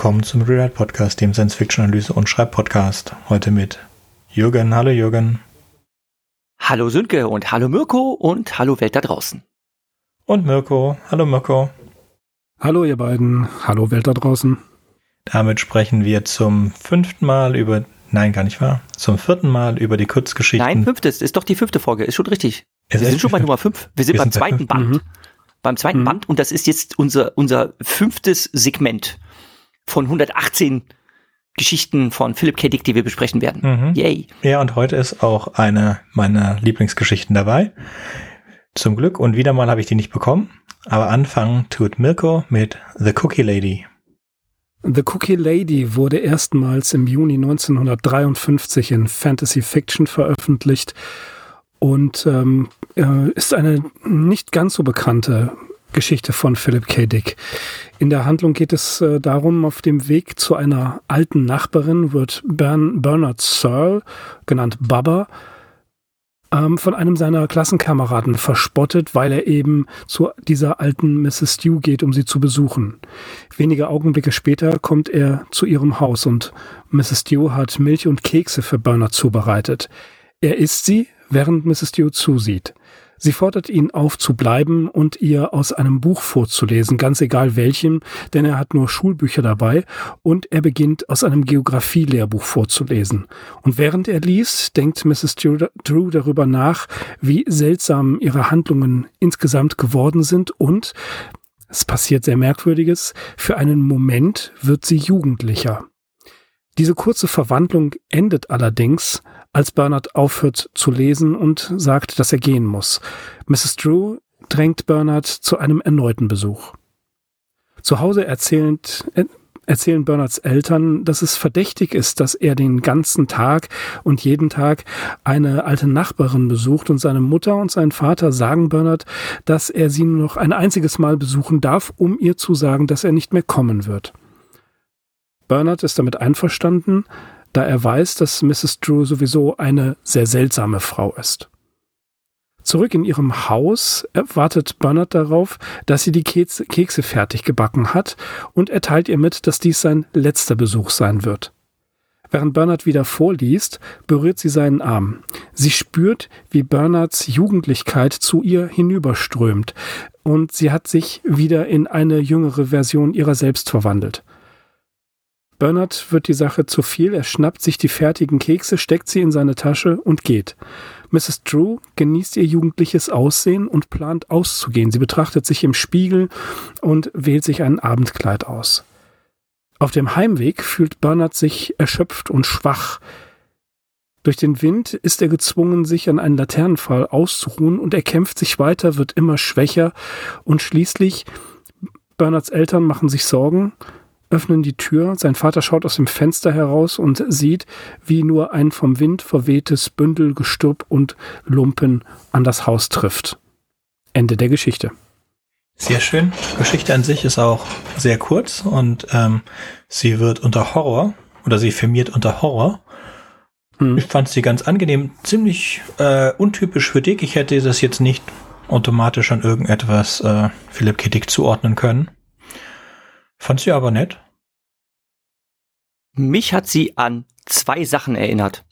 Willkommen zum Rewrite Podcast, dem Science Fiction Analyse und Schreib Podcast. Heute mit Jürgen. Hallo Jürgen. Hallo Sönke und hallo Mirko und hallo Welt da draußen. Und Mirko. Hallo Mirko. Hallo ihr beiden. Hallo Welt da draußen. Damit sprechen wir zum fünften Mal über, nein, gar nicht wahr, zum vierten Mal über die Kurzgeschichten. Nein, fünftes, ist doch die fünfte Folge, ist schon richtig. Ist wir sind schon bei Nummer fünf. Wir sind wir beim sind zweiten Band. Mhm. Beim zweiten mhm. Band und das ist jetzt unser, unser fünftes Segment von 118 Geschichten von Philip K. Dick, die wir besprechen werden. Mhm. Yay. Ja, und heute ist auch eine meiner Lieblingsgeschichten dabei. Zum Glück und wieder mal habe ich die nicht bekommen. Aber anfangen tut Mirko mit The Cookie Lady. The Cookie Lady wurde erstmals im Juni 1953 in Fantasy Fiction veröffentlicht und ähm, äh, ist eine nicht ganz so bekannte Geschichte von Philip K. Dick. In der Handlung geht es äh, darum, auf dem Weg zu einer alten Nachbarin wird Bern Bernard Searle, genannt Bubba, ähm, von einem seiner Klassenkameraden verspottet, weil er eben zu dieser alten Mrs. Stew geht, um sie zu besuchen. Wenige Augenblicke später kommt er zu ihrem Haus und Mrs. Stew hat Milch und Kekse für Bernard zubereitet. Er isst sie, während Mrs. Stew zusieht. Sie fordert ihn auf zu bleiben und ihr aus einem Buch vorzulesen, ganz egal welchem, denn er hat nur Schulbücher dabei und er beginnt aus einem Geografielehrbuch vorzulesen. Und während er liest, denkt Mrs. Drew darüber nach, wie seltsam ihre Handlungen insgesamt geworden sind und es passiert sehr Merkwürdiges, für einen Moment wird sie jugendlicher. Diese kurze Verwandlung endet allerdings als Bernard aufhört zu lesen und sagt, dass er gehen muss. Mrs. Drew drängt Bernard zu einem erneuten Besuch. Zu Hause erzählend, äh, erzählen Bernards Eltern, dass es verdächtig ist, dass er den ganzen Tag und jeden Tag eine alte Nachbarin besucht und seine Mutter und sein Vater sagen Bernard, dass er sie nur noch ein einziges Mal besuchen darf, um ihr zu sagen, dass er nicht mehr kommen wird. Bernard ist damit einverstanden, da er weiß, dass Mrs. Drew sowieso eine sehr seltsame Frau ist. Zurück in ihrem Haus wartet Bernard darauf, dass sie die Kekse fertig gebacken hat und erteilt ihr mit, dass dies sein letzter Besuch sein wird. Während Bernard wieder vorliest, berührt sie seinen Arm. Sie spürt, wie Bernards Jugendlichkeit zu ihr hinüberströmt und sie hat sich wieder in eine jüngere Version ihrer selbst verwandelt. Bernard wird die Sache zu viel, er schnappt sich die fertigen Kekse, steckt sie in seine Tasche und geht. Mrs. Drew genießt ihr jugendliches Aussehen und plant auszugehen. Sie betrachtet sich im Spiegel und wählt sich ein Abendkleid aus. Auf dem Heimweg fühlt Bernard sich erschöpft und schwach. Durch den Wind ist er gezwungen, sich an einen Laternenfall auszuruhen und er kämpft sich weiter, wird immer schwächer und schließlich Bernards Eltern machen sich Sorgen öffnen die Tür. Sein Vater schaut aus dem Fenster heraus und sieht, wie nur ein vom Wind verwehtes Bündel Gestrüpp und Lumpen an das Haus trifft. Ende der Geschichte. Sehr schön. Geschichte an sich ist auch sehr kurz und ähm, sie wird unter Horror oder sie firmiert unter Horror. Hm. Ich fand sie ganz angenehm, ziemlich äh, untypisch für Dick. Ich hätte das jetzt nicht automatisch an irgendetwas äh, Philipp K. Dick zuordnen können. Fand sie aber nett. Mich hat sie an zwei Sachen erinnert.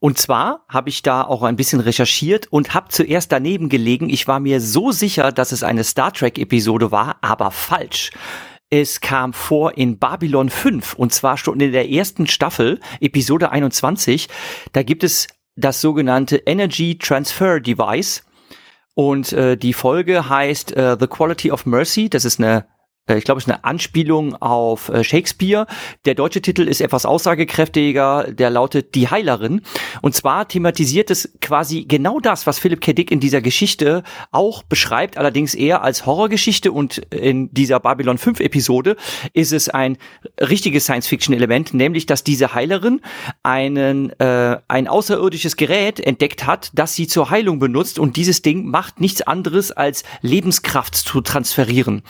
Und zwar habe ich da auch ein bisschen recherchiert und habe zuerst daneben gelegen. Ich war mir so sicher, dass es eine Star Trek-Episode war, aber falsch. Es kam vor in Babylon 5 und zwar schon in der ersten Staffel, Episode 21. Da gibt es das sogenannte Energy Transfer Device. Und äh, die Folge heißt äh, The Quality of Mercy. Das ist eine ich glaube, es ist eine Anspielung auf äh, Shakespeare. Der deutsche Titel ist etwas aussagekräftiger, der lautet Die Heilerin. Und zwar thematisiert es quasi genau das, was Philipp K. Dick in dieser Geschichte auch beschreibt, allerdings eher als Horrorgeschichte und in dieser Babylon 5 Episode ist es ein richtiges Science-Fiction-Element, nämlich, dass diese Heilerin einen, äh, ein außerirdisches Gerät entdeckt hat, das sie zur Heilung benutzt und dieses Ding macht nichts anderes als Lebenskraft zu transferieren.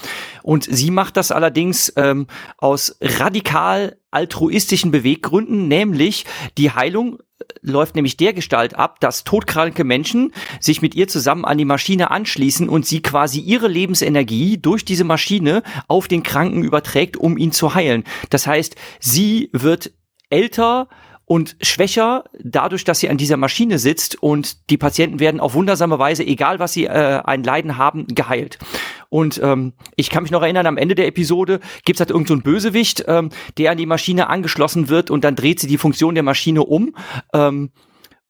Und sie Sie macht das allerdings ähm, aus radikal altruistischen Beweggründen, nämlich die Heilung läuft nämlich der Gestalt ab, dass todkranke Menschen sich mit ihr zusammen an die Maschine anschließen und sie quasi ihre Lebensenergie durch diese Maschine auf den Kranken überträgt, um ihn zu heilen. Das heißt, sie wird älter, und schwächer dadurch, dass sie an dieser Maschine sitzt und die Patienten werden auf wundersame Weise, egal was sie äh, ein Leiden haben, geheilt. Und ähm, ich kann mich noch erinnern, am Ende der Episode gibt's halt irgendeinen so Bösewicht, ähm, der an die Maschine angeschlossen wird und dann dreht sie die Funktion der Maschine um, ähm,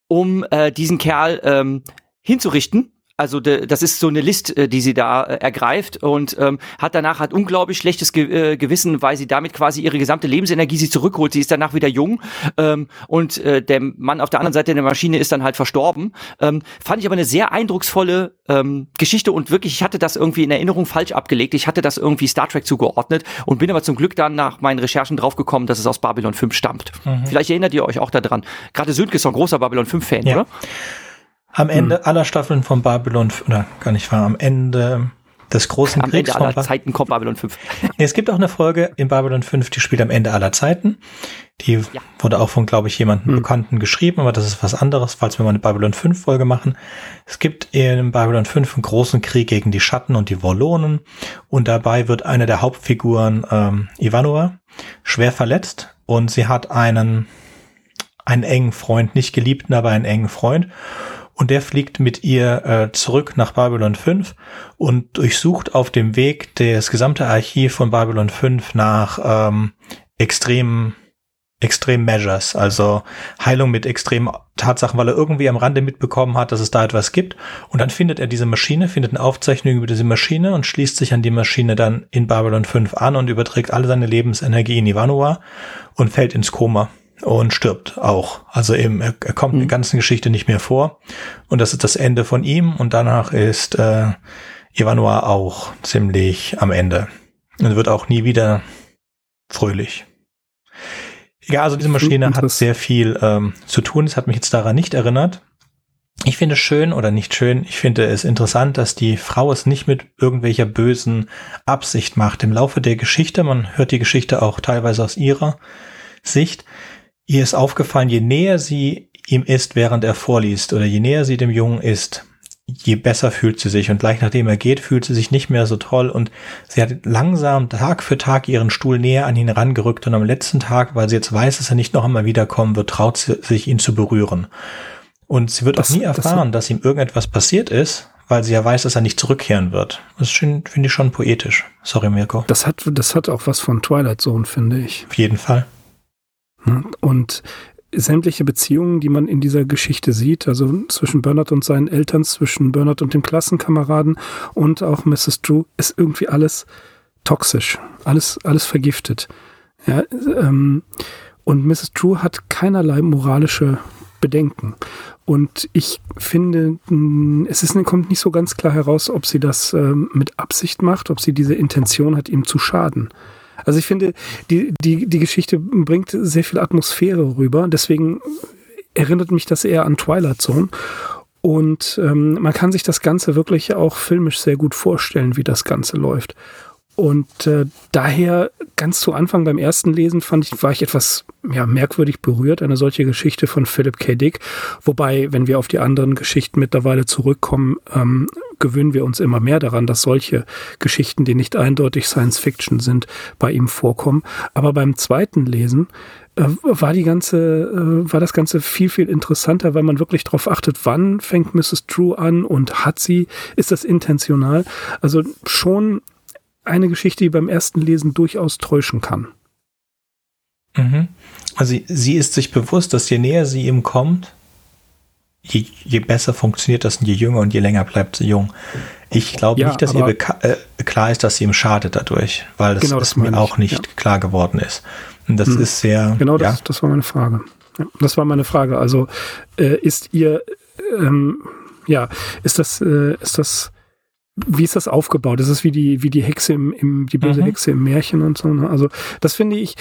um äh, diesen Kerl ähm, hinzurichten also de, das ist so eine List, äh, die sie da äh, ergreift und ähm, hat danach hat unglaublich schlechtes Ge äh, Gewissen, weil sie damit quasi ihre gesamte Lebensenergie sich zurückholt. Sie ist danach wieder jung ähm, und äh, der Mann auf der anderen Seite der Maschine ist dann halt verstorben. Ähm, fand ich aber eine sehr eindrucksvolle ähm, Geschichte und wirklich, ich hatte das irgendwie in Erinnerung falsch abgelegt. Ich hatte das irgendwie Star Trek zugeordnet und bin aber zum Glück dann nach meinen Recherchen draufgekommen, dass es aus Babylon 5 stammt. Mhm. Vielleicht erinnert ihr euch auch daran. Gerade Sönke ist ein großer Babylon 5-Fan, ja. oder? Am Ende hm. aller Staffeln von Babylon, oder gar nicht wahr, am Ende des großen am Kriegs. Ende aller Zeiten kommt Babylon 5. es gibt auch eine Folge in Babylon 5, die spielt am Ende aller Zeiten. Die ja. wurde auch von, glaube ich, jemandem hm. Bekannten geschrieben, aber das ist was anderes, falls wir mal eine Babylon 5 Folge machen. Es gibt in Babylon 5 einen großen Krieg gegen die Schatten und die Wollonen und dabei wird eine der Hauptfiguren, ähm, Ivanova, schwer verletzt und sie hat einen, einen engen Freund, nicht geliebten, aber einen engen Freund und der fliegt mit ihr äh, zurück nach Babylon 5 und durchsucht auf dem Weg das gesamte Archiv von Babylon 5 nach ähm, extremen Extreme Measures, also Heilung mit extremen Tatsachen, weil er irgendwie am Rande mitbekommen hat, dass es da etwas gibt. Und dann findet er diese Maschine, findet eine Aufzeichnung über diese Maschine und schließt sich an die Maschine dann in Babylon 5 an und überträgt alle seine Lebensenergie in Ivanova und fällt ins Koma und stirbt auch. Also eben, er, er kommt mhm. in der ganzen Geschichte nicht mehr vor. Und das ist das Ende von ihm. Und danach ist äh, Ivanua auch ziemlich am Ende. Und wird auch nie wieder fröhlich. Ja, also diese Maschine hat sehr viel ähm, zu tun. Es hat mich jetzt daran nicht erinnert. Ich finde es schön oder nicht schön, ich finde es interessant, dass die Frau es nicht mit irgendwelcher bösen Absicht macht. Im Laufe der Geschichte, man hört die Geschichte auch teilweise aus ihrer Sicht, Ihr ist aufgefallen, je näher sie ihm ist, während er vorliest, oder je näher sie dem Jungen ist, je besser fühlt sie sich. Und gleich nachdem er geht, fühlt sie sich nicht mehr so toll. Und sie hat langsam Tag für Tag ihren Stuhl näher an ihn rangerückt. Und am letzten Tag, weil sie jetzt weiß, dass er nicht noch einmal wiederkommen wird, traut sie sich, ihn zu berühren. Und sie wird das, auch nie erfahren, das dass ihm irgendetwas passiert ist, weil sie ja weiß, dass er nicht zurückkehren wird. Das finde ich schon poetisch. Sorry, Mirko. Das hat, das hat auch was von Twilight Zone, finde ich. Auf jeden Fall. Und sämtliche Beziehungen, die man in dieser Geschichte sieht, also zwischen Bernard und seinen Eltern, zwischen Bernard und dem Klassenkameraden und auch Mrs. Drew, ist irgendwie alles toxisch, alles, alles vergiftet. Ja, ähm, und Mrs. Drew hat keinerlei moralische Bedenken. Und ich finde, es ist, kommt nicht so ganz klar heraus, ob sie das ähm, mit Absicht macht, ob sie diese Intention hat, ihm zu schaden. Also ich finde, die, die, die Geschichte bringt sehr viel Atmosphäre rüber. Deswegen erinnert mich das eher an Twilight Zone. Und ähm, man kann sich das Ganze wirklich auch filmisch sehr gut vorstellen, wie das Ganze läuft. Und äh, daher ganz zu Anfang beim ersten Lesen fand ich, war ich etwas ja, merkwürdig berührt, eine solche Geschichte von Philip K. Dick. Wobei, wenn wir auf die anderen Geschichten mittlerweile zurückkommen, ähm, gewöhnen wir uns immer mehr daran, dass solche Geschichten, die nicht eindeutig Science Fiction sind, bei ihm vorkommen. Aber beim zweiten Lesen äh, war die ganze, äh, war das Ganze viel, viel interessanter, weil man wirklich darauf achtet, wann fängt Mrs. Drew an und hat sie, ist das intentional? Also schon eine Geschichte, die beim ersten Lesen durchaus täuschen kann. Mhm. Also sie ist sich bewusst, dass je näher sie ihm kommt, je, je besser funktioniert das und je jünger und je länger bleibt sie jung. Ich glaube ja, nicht, dass ihr äh, klar ist, dass sie ihm schadet dadurch, weil das, genau, das mir auch nicht ja. klar geworden ist. Und das mhm. ist sehr. Genau, das, ja. das war meine Frage. Das war meine Frage. Also äh, ist ihr, ähm, ja, ist das, äh, ist das wie ist das aufgebaut? Ist es wie die, wie die Hexe im, im die böse mhm. Hexe im Märchen und so. Ne? Also das finde ich,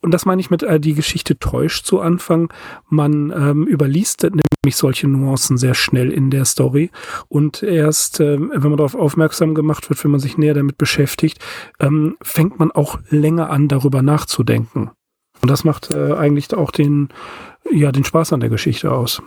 und das meine ich mit, äh, die Geschichte täuscht zu Anfang. Man ähm, überliest nämlich solche Nuancen sehr schnell in der Story. Und erst, äh, wenn man darauf aufmerksam gemacht wird, wenn man sich näher damit beschäftigt, ähm, fängt man auch länger an, darüber nachzudenken. Und das macht äh, eigentlich auch den, ja den Spaß an der Geschichte aus.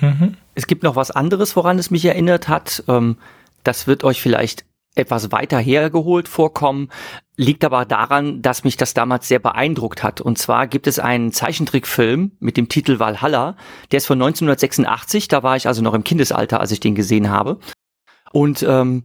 Mhm. Es gibt noch was anderes, woran es mich erinnert hat. Ähm, das wird euch vielleicht etwas weiter hergeholt vorkommen, liegt aber daran, dass mich das damals sehr beeindruckt hat. Und zwar gibt es einen Zeichentrickfilm mit dem Titel Valhalla, der ist von 1986, da war ich also noch im Kindesalter, als ich den gesehen habe. Und ähm,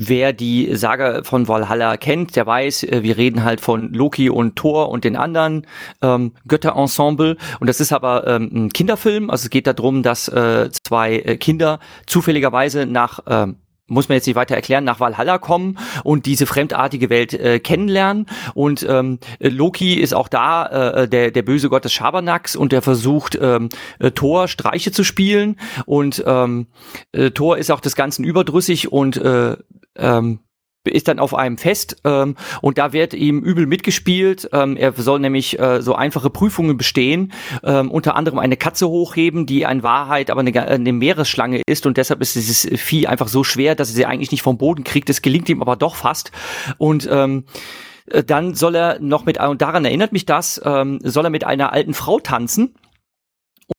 Wer die Saga von Valhalla kennt, der weiß, äh, wir reden halt von Loki und Thor und den anderen ähm, Götterensemble. Und das ist aber ähm, ein Kinderfilm. Also es geht darum, dass äh, zwei äh, Kinder zufälligerweise nach ähm, muss man jetzt nicht weiter erklären, nach Valhalla kommen und diese fremdartige Welt äh, kennenlernen. Und ähm, Loki ist auch da, äh, der, der böse Gott des Schabernacks und der versucht, ähm, äh, Thor Streiche zu spielen. Und ähm, äh, Thor ist auch des Ganzen überdrüssig und äh, ähm, ist dann auf einem Fest ähm, und da wird ihm übel mitgespielt. Ähm, er soll nämlich äh, so einfache Prüfungen bestehen, ähm, unter anderem eine Katze hochheben, die in Wahrheit aber eine, eine Meeresschlange ist und deshalb ist dieses Vieh einfach so schwer, dass er sie eigentlich nicht vom Boden kriegt. Es gelingt ihm aber doch fast und ähm, äh, dann soll er noch mit, und daran erinnert mich das, ähm, soll er mit einer alten Frau tanzen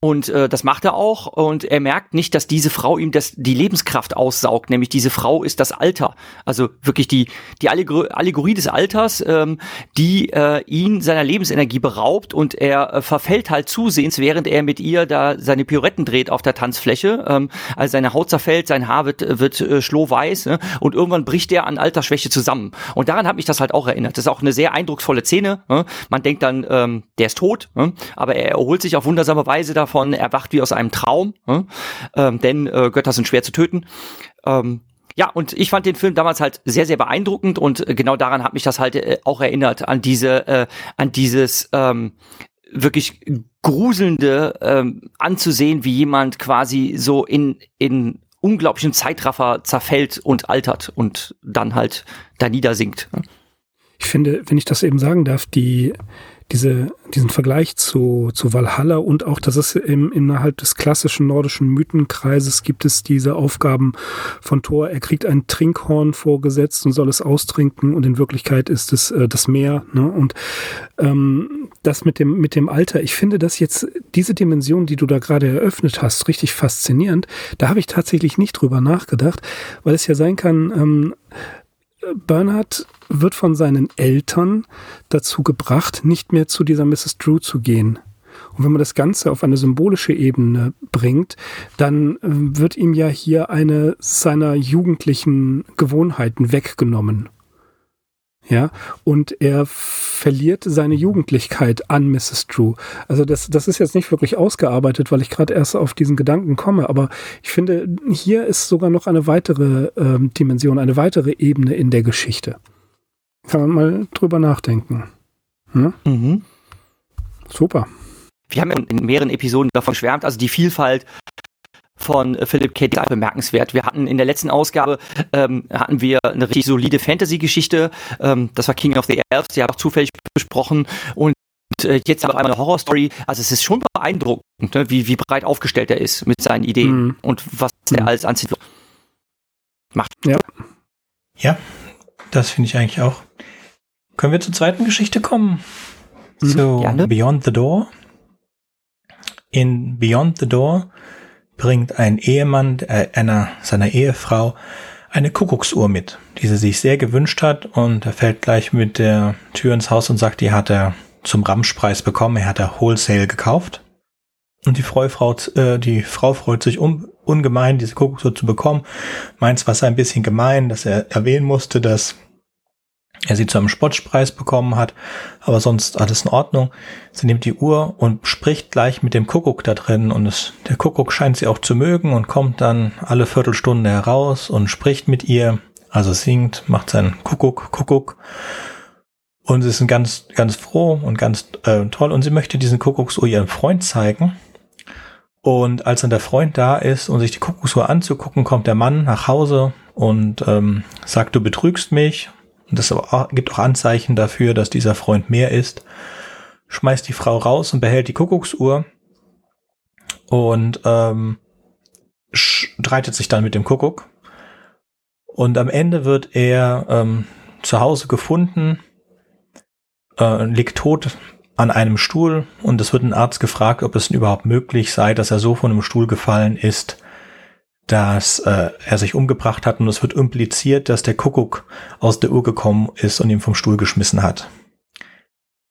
und äh, das macht er auch. Und er merkt nicht, dass diese Frau ihm das, die Lebenskraft aussaugt. Nämlich diese Frau ist das Alter. Also wirklich die, die Allegorie des Alters, ähm, die äh, ihn seiner Lebensenergie beraubt. Und er äh, verfällt halt zusehends, während er mit ihr da seine Pirouetten dreht auf der Tanzfläche. Ähm, also seine Haut zerfällt, sein Haar wird, wird äh, schlohweiß. Ne? Und irgendwann bricht er an Altersschwäche zusammen. Und daran hat mich das halt auch erinnert. Das ist auch eine sehr eindrucksvolle Szene. Ne? Man denkt dann, ähm, der ist tot. Ne? Aber er erholt sich auf wundersame Weise davon, er wacht wie aus einem Traum, hm? ähm, denn äh, Götter sind schwer zu töten. Ähm, ja, und ich fand den Film damals halt sehr, sehr beeindruckend und äh, genau daran hat mich das halt äh, auch erinnert, an diese, äh, an dieses ähm, wirklich gruselnde ähm, anzusehen, wie jemand quasi so in, in unglaublichen Zeitraffer zerfällt und altert und dann halt da niedersinkt. Ich finde, wenn ich das eben sagen darf, die diese, diesen Vergleich zu, zu Valhalla und auch, dass es im, innerhalb des klassischen nordischen Mythenkreises gibt es diese Aufgaben von Thor. Er kriegt ein Trinkhorn vorgesetzt und soll es austrinken und in Wirklichkeit ist es äh, das Meer. Ne? Und ähm, das mit dem, mit dem Alter, ich finde das jetzt, diese Dimension, die du da gerade eröffnet hast, richtig faszinierend. Da habe ich tatsächlich nicht drüber nachgedacht, weil es ja sein kann, ähm, Bernhard wird von seinen Eltern dazu gebracht, nicht mehr zu dieser Mrs. Drew zu gehen. Und wenn man das Ganze auf eine symbolische Ebene bringt, dann äh, wird ihm ja hier eine seiner jugendlichen Gewohnheiten weggenommen. Ja, und er verliert seine Jugendlichkeit an Mrs. Drew. Also das, das ist jetzt nicht wirklich ausgearbeitet, weil ich gerade erst auf diesen Gedanken komme, aber ich finde, hier ist sogar noch eine weitere ähm, Dimension, eine weitere Ebene in der Geschichte. Kann man mal drüber nachdenken. Hm? Mhm. Super. Wir haben in mehreren Episoden davon schwärmt, also die Vielfalt von Philip K. Dick bemerkenswert. Wir hatten in der letzten Ausgabe ähm, hatten wir eine richtig solide Fantasy-Geschichte. Ähm, das war King of the Elves, die haben auch zufällig besprochen und äh, jetzt aber einmal eine Horror-Story. Also es ist schon beeindruckend, ne, wie, wie breit aufgestellt er ist mit seinen Ideen mhm. und was mhm. er alles anzieht. Macht. Ja. Ja, das finde ich eigentlich auch. Können wir zur zweiten Geschichte kommen? Mhm. So, Gerne. Beyond the Door. In Beyond the Door bringt ein Ehemann äh, einer seiner Ehefrau eine Kuckucksuhr mit, die sie sich sehr gewünscht hat und er fällt gleich mit der Tür ins Haus und sagt, die hat er zum Ramschpreis bekommen, er hat er Wholesale gekauft. Und die Frau, Frau, äh, die Frau freut sich um, ungemein, diese Kuckucksuhr zu bekommen. Meint zwar ein bisschen gemein, dass er erwähnen musste, dass er sie zu einem Spottpreis bekommen hat, aber sonst alles in Ordnung. Sie nimmt die Uhr und spricht gleich mit dem Kuckuck da drin und es, der Kuckuck scheint sie auch zu mögen und kommt dann alle Viertelstunde heraus und spricht mit ihr, also singt, macht seinen Kuckuck, Kuckuck. Und sie ist ganz, ganz froh und ganz äh, toll und sie möchte diesen Kuckucksuhr ihrem Freund zeigen. Und als dann der Freund da ist und sich die Kuckucksuhr anzugucken, kommt der Mann nach Hause und ähm, sagt, du betrügst mich und das gibt auch Anzeichen dafür, dass dieser Freund mehr ist, schmeißt die Frau raus und behält die Kuckucksuhr und ähm, streitet sich dann mit dem Kuckuck. Und am Ende wird er ähm, zu Hause gefunden, äh, liegt tot an einem Stuhl und es wird ein Arzt gefragt, ob es überhaupt möglich sei, dass er so von einem Stuhl gefallen ist, dass äh, er sich umgebracht hat und es wird impliziert, dass der Kuckuck aus der Uhr gekommen ist und ihn vom Stuhl geschmissen hat.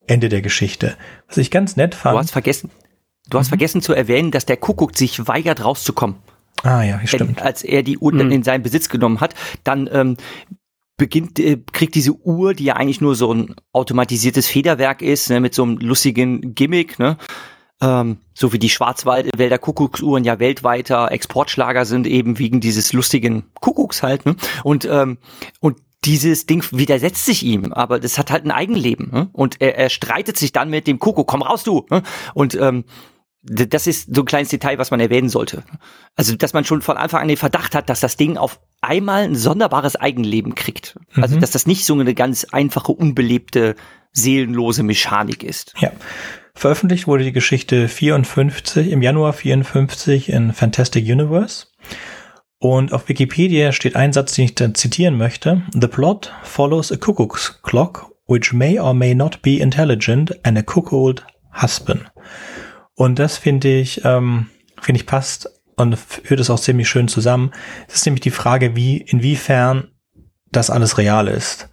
Ende der Geschichte. Was ich ganz nett fand. Du hast vergessen, du hast mhm. vergessen zu erwähnen, dass der Kuckuck sich weigert rauszukommen. Ah ja, stimmt. Als er die Uhr mhm. in seinen Besitz genommen hat, dann ähm, beginnt, äh, kriegt diese Uhr, die ja eigentlich nur so ein automatisiertes Federwerk ist, ne, mit so einem lustigen Gimmick, ne? Ähm, so wie die Schwarzwälder Kuckucksuhren ja weltweiter Exportschlager sind, eben wegen dieses lustigen Kuckucks halt, ne? Und, ähm, und dieses Ding widersetzt sich ihm, aber das hat halt ein Eigenleben. Ne? Und er, er streitet sich dann mit dem Kuckuck, komm raus du. Ne? Und ähm, das ist so ein kleines Detail, was man erwähnen sollte. Also, dass man schon von Anfang an den Verdacht hat, dass das Ding auf einmal ein sonderbares Eigenleben kriegt. Also, mhm. Also, dass das nicht so eine ganz einfache, unbelebte, seelenlose Mechanik ist. Ja. Veröffentlicht wurde die Geschichte 54, im Januar 54 in Fantastic Universe. Und auf Wikipedia steht ein Satz, den ich dann zitieren möchte. The plot follows a cuckoo's clock, which may or may not be intelligent, and a cuckold husband. Und das finde ich, ähm, finde ich passt und führt es auch ziemlich schön zusammen. Es ist nämlich die Frage, wie, inwiefern das alles real ist.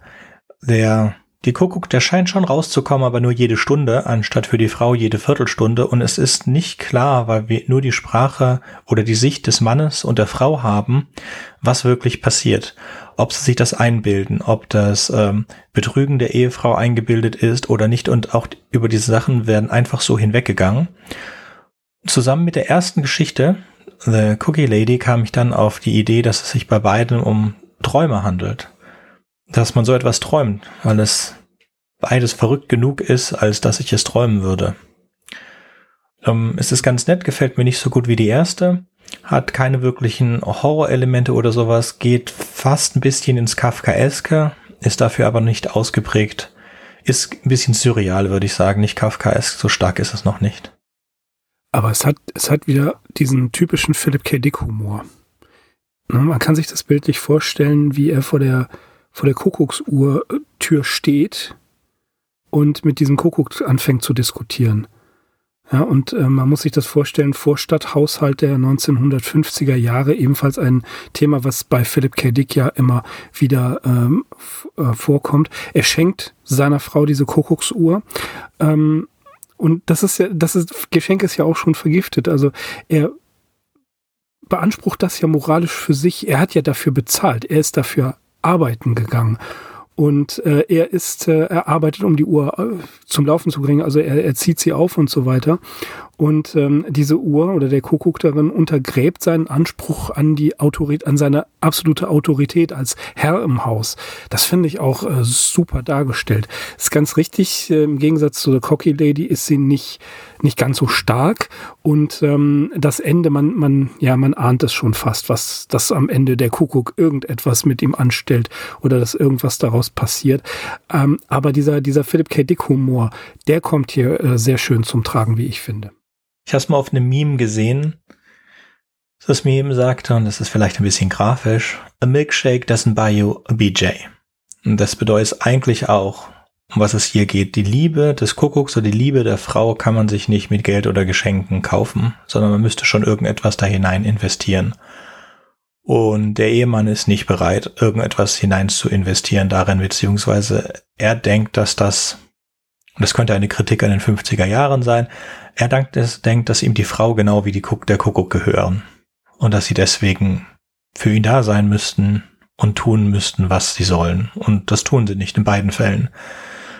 Der die Kuckuck, der scheint schon rauszukommen, aber nur jede Stunde, anstatt für die Frau jede Viertelstunde. Und es ist nicht klar, weil wir nur die Sprache oder die Sicht des Mannes und der Frau haben, was wirklich passiert. Ob sie sich das einbilden, ob das ähm, Betrügen der Ehefrau eingebildet ist oder nicht. Und auch über diese Sachen werden einfach so hinweggegangen. Zusammen mit der ersten Geschichte, The Cookie Lady, kam ich dann auf die Idee, dass es sich bei beiden um Träume handelt dass man so etwas träumt, weil es beides verrückt genug ist, als dass ich es träumen würde. Ähm, es ist ganz nett, gefällt mir nicht so gut wie die erste, hat keine wirklichen Horrorelemente oder sowas, geht fast ein bisschen ins Kafkaeske, ist dafür aber nicht ausgeprägt, ist ein bisschen surreal, würde ich sagen, nicht Kafkaesk, so stark ist es noch nicht. Aber es hat, es hat wieder diesen typischen Philip K. Dick Humor. Ne, man kann sich das bildlich vorstellen, wie er vor der vor der Kuckucksuhr-Tür steht und mit diesem Kuckuck anfängt zu diskutieren. Ja, und äh, man muss sich das vorstellen, Vorstadthaushalt der 1950er Jahre, ebenfalls ein Thema, was bei Philip K. Dick ja immer wieder ähm, äh, vorkommt. Er schenkt seiner Frau diese Kuckucksuhr. Ähm, und das ist ja, das ist, Geschenk ist ja auch schon vergiftet. Also er beansprucht das ja moralisch für sich. Er hat ja dafür bezahlt. Er ist dafür arbeiten gegangen. Und äh, er ist, äh, er arbeitet, um die Uhr äh, zum Laufen zu bringen. Also er, er zieht sie auf und so weiter. Und ähm, diese Uhr oder der Kuckuck darin untergräbt seinen Anspruch an die Autorität, an seine absolute Autorität als Herr im Haus. Das finde ich auch äh, super dargestellt. Ist ganz richtig. Äh, Im Gegensatz zu der Cocky Lady ist sie nicht nicht ganz so stark und ähm, das Ende, man man ja man ahnt es schon fast, was das am Ende der Kuckuck irgendetwas mit ihm anstellt oder dass irgendwas daraus passiert. Ähm, aber dieser dieser Philip K. Dick Humor, der kommt hier äh, sehr schön zum Tragen, wie ich finde. Ich habe es mal auf einem Meme gesehen. Das Meme sagte, und das ist vielleicht ein bisschen grafisch, a milkshake doesn't buy you a BJ. Und das bedeutet eigentlich auch, um was es hier geht. Die Liebe des Kuckucks oder die Liebe der Frau kann man sich nicht mit Geld oder Geschenken kaufen, sondern man müsste schon irgendetwas da hinein investieren. Und der Ehemann ist nicht bereit, irgendetwas hinein zu investieren darin, beziehungsweise er denkt, dass das, und das könnte eine Kritik an den 50er Jahren sein, er denkt, denkt, dass ihm die Frau genau wie die Kuck, der Kuckuck gehören und dass sie deswegen für ihn da sein müssten und tun müssten, was sie sollen. Und das tun sie nicht in beiden Fällen.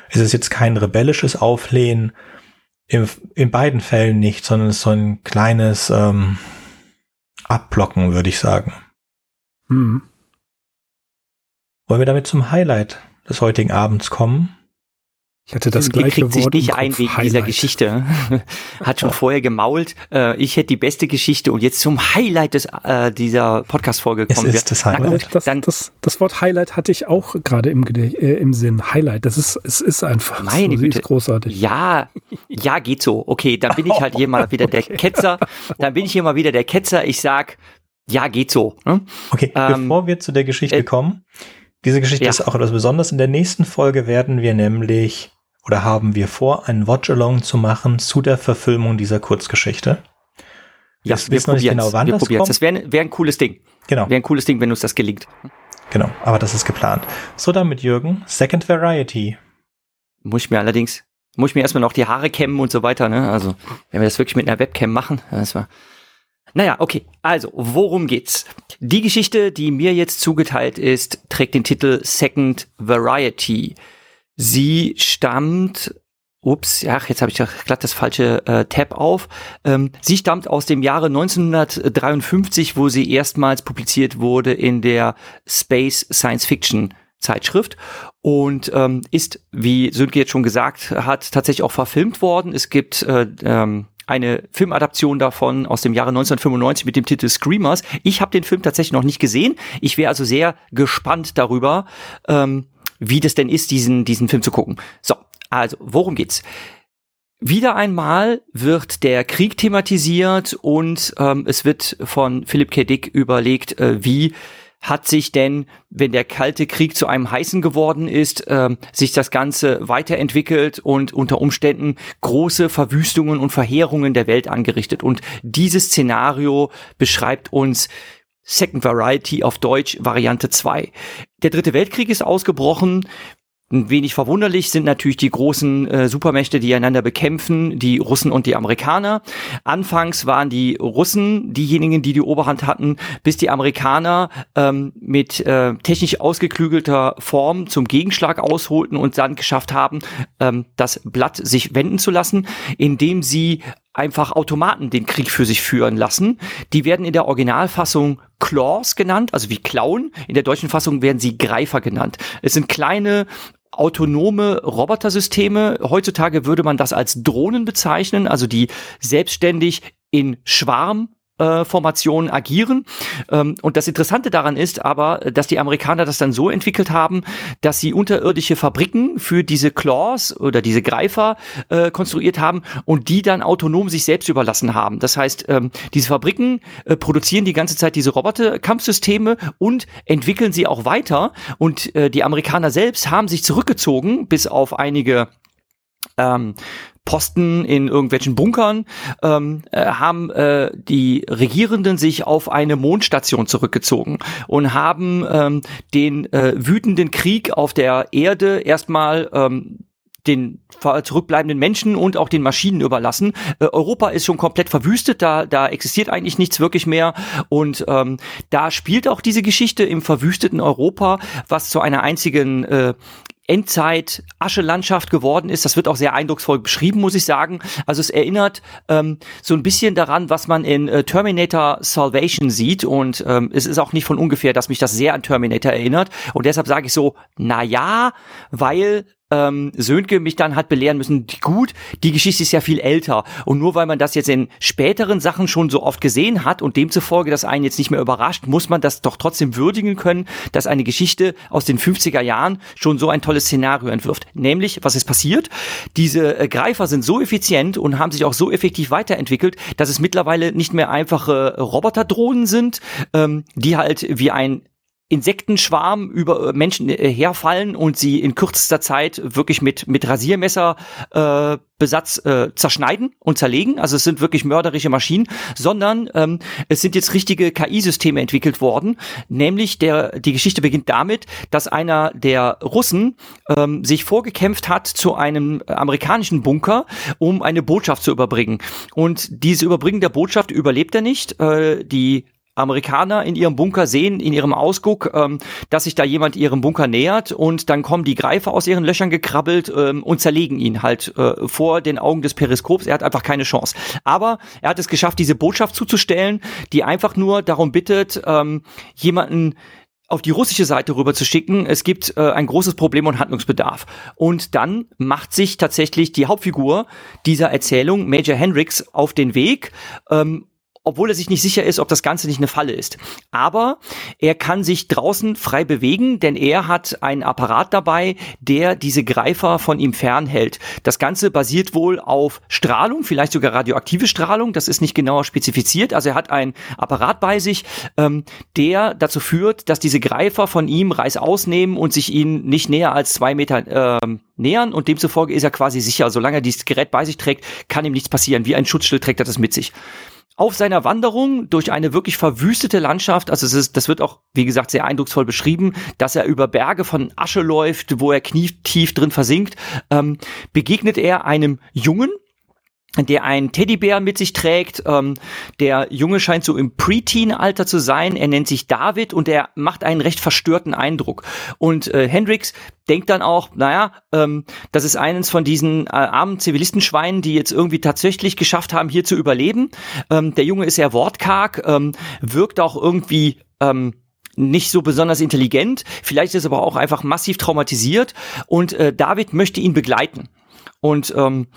Es ist jetzt kein rebellisches Auflehnen, in, in beiden Fällen nicht, sondern es ist so ein kleines ähm, Abblocken, würde ich sagen. Hm. Wollen wir damit zum Highlight des heutigen Abends kommen? Ich hatte das gleiche kriegt Wort sich nicht ein wegen Highlight. dieser Geschichte. Hat schon vorher gemault. Äh, ich hätte die beste Geschichte und jetzt zum Highlight des, äh, dieser Podcast-Folge kommen es ist Das, Highlight. Das, das, das, Wort Highlight hatte ich auch gerade im, äh, im Sinn. Highlight, das ist, es ist einfach Meine so, Güte. Ist großartig. Ja, ja, geht so. Okay, dann bin ich halt hier mal wieder der Ketzer. Dann bin ich hier mal wieder der Ketzer. Ich sag, ja, geht so. Ne? Okay, ähm, bevor wir zu der Geschichte äh, kommen, diese Geschichte ja. ist auch etwas Besonderes. In der nächsten Folge werden wir nämlich oder haben wir vor, einen Watch-Along zu machen zu der Verfilmung dieser Kurzgeschichte. Ja, wir, wir probieren genau, wann wir das kommt. Das wäre wär ein cooles Ding. Genau. Wäre ein cooles Ding, wenn uns das gelingt. Genau, aber das ist geplant. So, dann mit Jürgen. Second Variety. Muss ich mir allerdings, muss ich mir erstmal noch die Haare kämmen und so weiter, ne? Also, wenn wir das wirklich mit einer Webcam machen, das war. Naja, okay. Also, worum geht's? Die Geschichte, die mir jetzt zugeteilt ist, trägt den Titel Second Variety. Sie stammt Ups, ja, jetzt habe ich ja glatt das falsche äh, Tab auf. Ähm, sie stammt aus dem Jahre 1953, wo sie erstmals publiziert wurde in der Space Science Fiction Zeitschrift und ähm, ist, wie Sönke jetzt schon gesagt hat, tatsächlich auch verfilmt worden. Es gibt äh, ähm, eine Filmadaption davon aus dem Jahre 1995 mit dem Titel Screamers. Ich habe den Film tatsächlich noch nicht gesehen. Ich wäre also sehr gespannt darüber, ähm, wie das denn ist, diesen, diesen Film zu gucken. So, also, worum geht's? Wieder einmal wird der Krieg thematisiert und ähm, es wird von Philipp K. Dick überlegt, äh, wie hat sich denn, wenn der Kalte Krieg zu einem heißen geworden ist, äh, sich das Ganze weiterentwickelt und unter Umständen große Verwüstungen und Verheerungen der Welt angerichtet. Und dieses Szenario beschreibt uns Second Variety auf Deutsch Variante 2. Der Dritte Weltkrieg ist ausgebrochen. Ein wenig verwunderlich sind natürlich die großen äh, Supermächte, die einander bekämpfen, die Russen und die Amerikaner. Anfangs waren die Russen diejenigen, die die Oberhand hatten, bis die Amerikaner ähm, mit äh, technisch ausgeklügelter Form zum Gegenschlag ausholten und dann geschafft haben, ähm, das Blatt sich wenden zu lassen, indem sie einfach Automaten den Krieg für sich führen lassen. Die werden in der Originalfassung Claws genannt, also wie Klauen. In der deutschen Fassung werden sie Greifer genannt. Es sind kleine autonome Robotersysteme. Heutzutage würde man das als Drohnen bezeichnen, also die selbstständig in Schwarm äh, Formationen agieren. Ähm, und das Interessante daran ist aber, dass die Amerikaner das dann so entwickelt haben, dass sie unterirdische Fabriken für diese Claws oder diese Greifer äh, konstruiert haben und die dann autonom sich selbst überlassen haben. Das heißt, ähm, diese Fabriken äh, produzieren die ganze Zeit diese Roboterkampfsysteme und entwickeln sie auch weiter. Und äh, die Amerikaner selbst haben sich zurückgezogen, bis auf einige ähm, Posten in irgendwelchen Bunkern, ähm, äh, haben äh, die Regierenden sich auf eine Mondstation zurückgezogen und haben ähm, den äh, wütenden Krieg auf der Erde erstmal ähm, den zurückbleibenden Menschen und auch den Maschinen überlassen. Äh, Europa ist schon komplett verwüstet, da, da existiert eigentlich nichts wirklich mehr. Und ähm, da spielt auch diese Geschichte im verwüsteten Europa, was zu einer einzigen äh, Endzeit Aschelandschaft geworden ist. Das wird auch sehr eindrucksvoll beschrieben, muss ich sagen. Also es erinnert ähm, so ein bisschen daran, was man in äh, Terminator Salvation sieht. Und ähm, es ist auch nicht von ungefähr, dass mich das sehr an Terminator erinnert. Und deshalb sage ich so, na ja, weil ähm, Sönke mich dann hat belehren müssen, gut, die Geschichte ist ja viel älter. Und nur weil man das jetzt in späteren Sachen schon so oft gesehen hat und demzufolge das einen jetzt nicht mehr überrascht, muss man das doch trotzdem würdigen können, dass eine Geschichte aus den 50er Jahren schon so ein tolles Szenario entwirft. Nämlich, was ist passiert? Diese äh, Greifer sind so effizient und haben sich auch so effektiv weiterentwickelt, dass es mittlerweile nicht mehr einfache Roboterdrohnen sind, ähm, die halt wie ein Insektenschwarm über äh, Menschen äh, herfallen und sie in kürzester Zeit wirklich mit mit Rasiermesser äh, Besatz äh, zerschneiden und zerlegen. Also es sind wirklich mörderische Maschinen, sondern ähm, es sind jetzt richtige KI-Systeme entwickelt worden. Nämlich der die Geschichte beginnt damit, dass einer der Russen ähm, sich vorgekämpft hat zu einem amerikanischen Bunker, um eine Botschaft zu überbringen. Und diese Überbringen der Botschaft überlebt er nicht. Äh, die Amerikaner in ihrem Bunker sehen, in ihrem Ausguck, ähm, dass sich da jemand ihrem Bunker nähert und dann kommen die Greifer aus ihren Löchern gekrabbelt ähm, und zerlegen ihn halt äh, vor den Augen des Periskops. Er hat einfach keine Chance. Aber er hat es geschafft, diese Botschaft zuzustellen, die einfach nur darum bittet, ähm, jemanden auf die russische Seite rüber zu schicken. Es gibt äh, ein großes Problem und Handlungsbedarf. Und dann macht sich tatsächlich die Hauptfigur dieser Erzählung, Major Hendricks, auf den Weg ähm, obwohl er sich nicht sicher ist, ob das Ganze nicht eine Falle ist. Aber er kann sich draußen frei bewegen, denn er hat einen Apparat dabei, der diese Greifer von ihm fernhält. Das Ganze basiert wohl auf Strahlung, vielleicht sogar radioaktive Strahlung, das ist nicht genauer spezifiziert. Also er hat einen Apparat bei sich, ähm, der dazu führt, dass diese Greifer von ihm Reißaus nehmen und sich ihn nicht näher als zwei Meter ähm, nähern und demzufolge ist er quasi sicher. Solange er dieses Gerät bei sich trägt, kann ihm nichts passieren. Wie ein Schutzschild trägt er das mit sich auf seiner Wanderung durch eine wirklich verwüstete Landschaft, also es ist, das wird auch, wie gesagt, sehr eindrucksvoll beschrieben, dass er über Berge von Asche läuft, wo er knietief drin versinkt, ähm, begegnet er einem Jungen, der einen Teddybär mit sich trägt. Ähm, der Junge scheint so im Preteen-Alter zu sein. Er nennt sich David und er macht einen recht verstörten Eindruck. Und äh, Hendrix denkt dann auch, naja, ähm, das ist eines von diesen äh, armen Zivilistenschweinen, die jetzt irgendwie tatsächlich geschafft haben, hier zu überleben. Ähm, der Junge ist sehr wortkarg, ähm, wirkt auch irgendwie ähm, nicht so besonders intelligent. Vielleicht ist er aber auch einfach massiv traumatisiert und äh, David möchte ihn begleiten. Und ähm,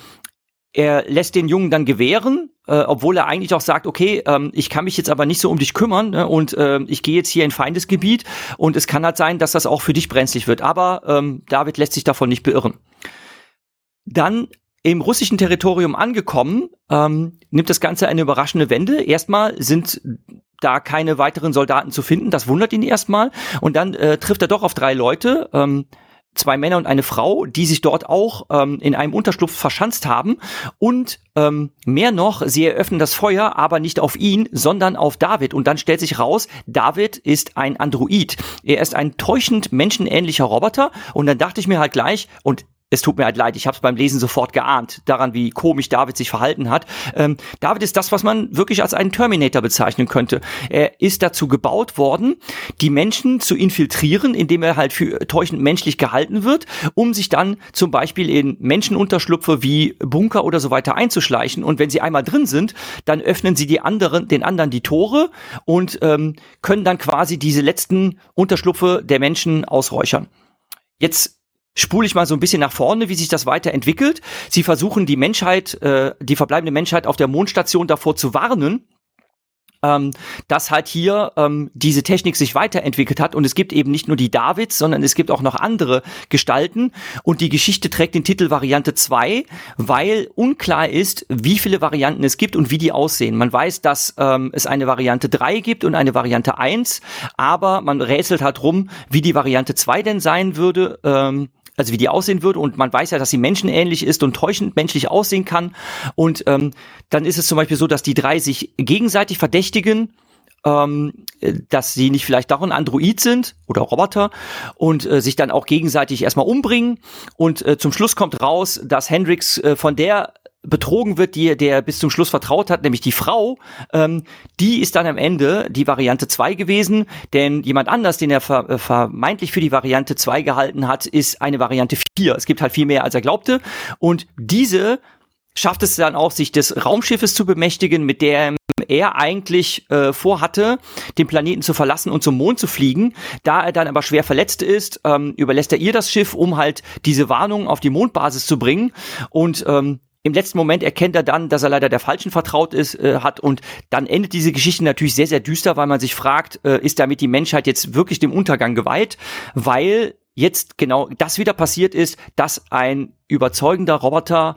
er lässt den Jungen dann gewähren, äh, obwohl er eigentlich auch sagt, okay, ähm, ich kann mich jetzt aber nicht so um dich kümmern ne, und äh, ich gehe jetzt hier in Feindesgebiet und es kann halt sein, dass das auch für dich brenzlig wird. Aber ähm, David lässt sich davon nicht beirren. Dann im russischen Territorium angekommen, ähm, nimmt das Ganze eine überraschende Wende. Erstmal sind da keine weiteren Soldaten zu finden, das wundert ihn erstmal. Und dann äh, trifft er doch auf drei Leute. Ähm, zwei Männer und eine Frau, die sich dort auch ähm, in einem Unterschlupf verschanzt haben. Und ähm, mehr noch, sie eröffnen das Feuer, aber nicht auf ihn, sondern auf David. Und dann stellt sich raus, David ist ein Android. Er ist ein täuschend menschenähnlicher Roboter. Und dann dachte ich mir halt gleich, und es tut mir halt leid, ich habe es beim Lesen sofort geahnt, daran, wie komisch David sich verhalten hat. Ähm, David ist das, was man wirklich als einen Terminator bezeichnen könnte. Er ist dazu gebaut worden, die Menschen zu infiltrieren, indem er halt für täuschend menschlich gehalten wird, um sich dann zum Beispiel in Menschenunterschlupfe wie Bunker oder so weiter einzuschleichen. Und wenn sie einmal drin sind, dann öffnen sie die anderen, den anderen die Tore und ähm, können dann quasi diese letzten Unterschlupfe der Menschen ausräuchern. Jetzt spule ich mal so ein bisschen nach vorne, wie sich das weiterentwickelt. Sie versuchen die Menschheit, äh, die verbleibende Menschheit auf der Mondstation davor zu warnen, ähm, dass halt hier ähm, diese Technik sich weiterentwickelt hat und es gibt eben nicht nur die Davids, sondern es gibt auch noch andere Gestalten und die Geschichte trägt den Titel Variante 2, weil unklar ist, wie viele Varianten es gibt und wie die aussehen. Man weiß, dass ähm, es eine Variante 3 gibt und eine Variante 1, aber man rätselt halt rum, wie die Variante 2 denn sein würde. Ähm, also wie die aussehen würde. Und man weiß ja, dass sie menschenähnlich ist und täuschend menschlich aussehen kann. Und ähm, dann ist es zum Beispiel so, dass die drei sich gegenseitig verdächtigen, ähm, dass sie nicht vielleicht doch ein Android sind oder Roboter und äh, sich dann auch gegenseitig erstmal umbringen. Und äh, zum Schluss kommt raus, dass Hendrix äh, von der betrogen wird, die der bis zum Schluss vertraut hat, nämlich die Frau, ähm, die ist dann am Ende die Variante 2 gewesen, denn jemand anders, den er ver äh, vermeintlich für die Variante 2 gehalten hat, ist eine Variante 4. Es gibt halt viel mehr, als er glaubte. Und diese schafft es dann auch, sich des Raumschiffes zu bemächtigen, mit dem er eigentlich äh, vorhatte, den Planeten zu verlassen und zum Mond zu fliegen. Da er dann aber schwer verletzt ist, ähm, überlässt er ihr das Schiff, um halt diese Warnung auf die Mondbasis zu bringen. Und ähm, im letzten Moment erkennt er dann, dass er leider der Falschen vertraut ist, äh, hat und dann endet diese Geschichte natürlich sehr, sehr düster, weil man sich fragt, äh, ist damit die Menschheit jetzt wirklich dem Untergang geweiht? Weil jetzt genau das wieder passiert ist, dass ein überzeugender Roboter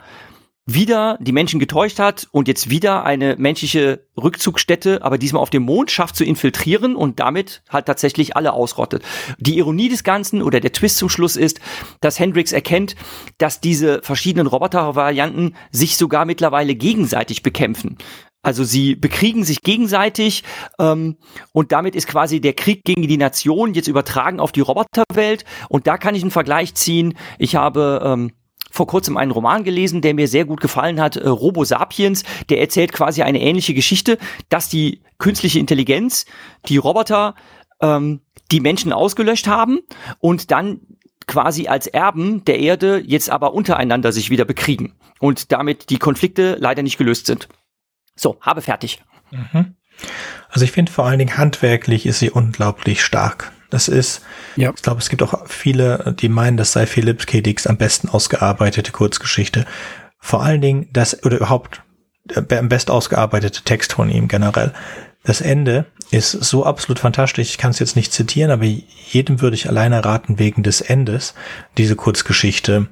wieder die Menschen getäuscht hat und jetzt wieder eine menschliche Rückzugsstätte, aber diesmal auf dem Mond schafft zu infiltrieren und damit halt tatsächlich alle ausrottet. Die Ironie des Ganzen oder der Twist zum Schluss ist, dass Hendrix erkennt, dass diese verschiedenen Robotervarianten sich sogar mittlerweile gegenseitig bekämpfen. Also sie bekriegen sich gegenseitig ähm, und damit ist quasi der Krieg gegen die Nation jetzt übertragen auf die Roboterwelt. Und da kann ich einen Vergleich ziehen. Ich habe ähm, vor kurzem einen Roman gelesen, der mir sehr gut gefallen hat, äh, Robo Sapiens. Der erzählt quasi eine ähnliche Geschichte, dass die künstliche Intelligenz, die Roboter, ähm, die Menschen ausgelöscht haben und dann quasi als Erben der Erde jetzt aber untereinander sich wieder bekriegen und damit die Konflikte leider nicht gelöst sind. So, habe fertig. Mhm. Also ich finde vor allen Dingen handwerklich ist sie unglaublich stark. Das ist, ja. ich glaube, es gibt auch viele, die meinen, das sei Philips K. Dicks am besten ausgearbeitete Kurzgeschichte. Vor allen Dingen, das, oder überhaupt der best ausgearbeitete Text von ihm generell. Das Ende ist so absolut fantastisch. Ich kann es jetzt nicht zitieren, aber jedem würde ich alleine raten, wegen des Endes diese Kurzgeschichte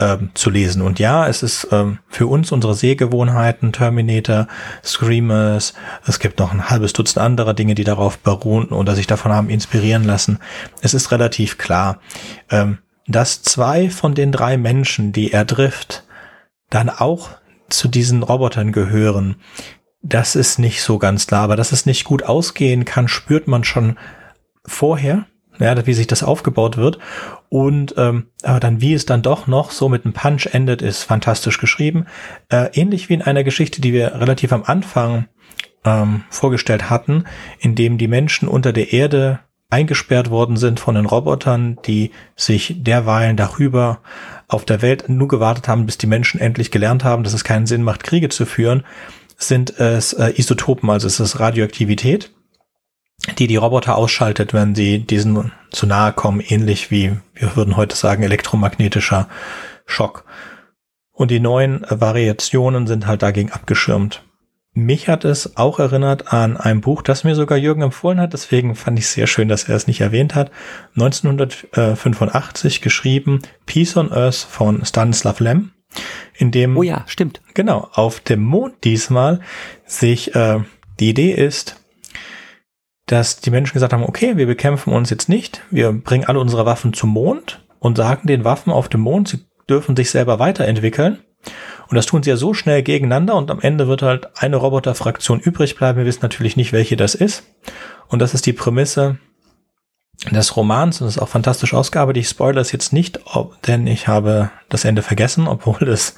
ähm, zu lesen. Und ja, es ist ähm, für uns unsere Sehgewohnheiten, Terminator, Screamers, es gibt noch ein halbes Dutzend anderer Dinge, die darauf beruhen oder sich davon haben inspirieren lassen. Es ist relativ klar, ähm, dass zwei von den drei Menschen, die er trifft, dann auch zu diesen Robotern gehören, das ist nicht so ganz klar, aber dass es nicht gut ausgehen kann, spürt man schon vorher, ja, wie sich das aufgebaut wird. Und ähm, aber dann, wie es dann doch noch so mit einem Punch endet, ist fantastisch geschrieben. Äh, ähnlich wie in einer Geschichte, die wir relativ am Anfang ähm, vorgestellt hatten, in dem die Menschen unter der Erde eingesperrt worden sind von den Robotern, die sich derweilen darüber auf der Welt nur gewartet haben, bis die Menschen endlich gelernt haben, dass es keinen Sinn macht, Kriege zu führen sind es äh, Isotopen, also es ist Radioaktivität, die die Roboter ausschaltet, wenn sie diesen zu nahe kommen, ähnlich wie wir würden heute sagen elektromagnetischer Schock. Und die neuen Variationen sind halt dagegen abgeschirmt. Mich hat es auch erinnert an ein Buch, das mir sogar Jürgen empfohlen hat, deswegen fand ich sehr schön, dass er es nicht erwähnt hat. 1985 geschrieben, Peace on Earth von Stanislav Lem in dem oh ja, stimmt. Genau, auf dem Mond diesmal sich äh, die Idee ist, dass die Menschen gesagt haben, okay, wir bekämpfen uns jetzt nicht, wir bringen alle unsere Waffen zum Mond und sagen den Waffen auf dem Mond, sie dürfen sich selber weiterentwickeln. Und das tun sie ja so schnell gegeneinander und am Ende wird halt eine Roboterfraktion übrig bleiben. Wir wissen natürlich nicht, welche das ist. Und das ist die Prämisse des Romans und ist auch fantastisch ausgearbeitet. Ich spoilere es jetzt nicht, ob, denn ich habe das Ende vergessen, obwohl es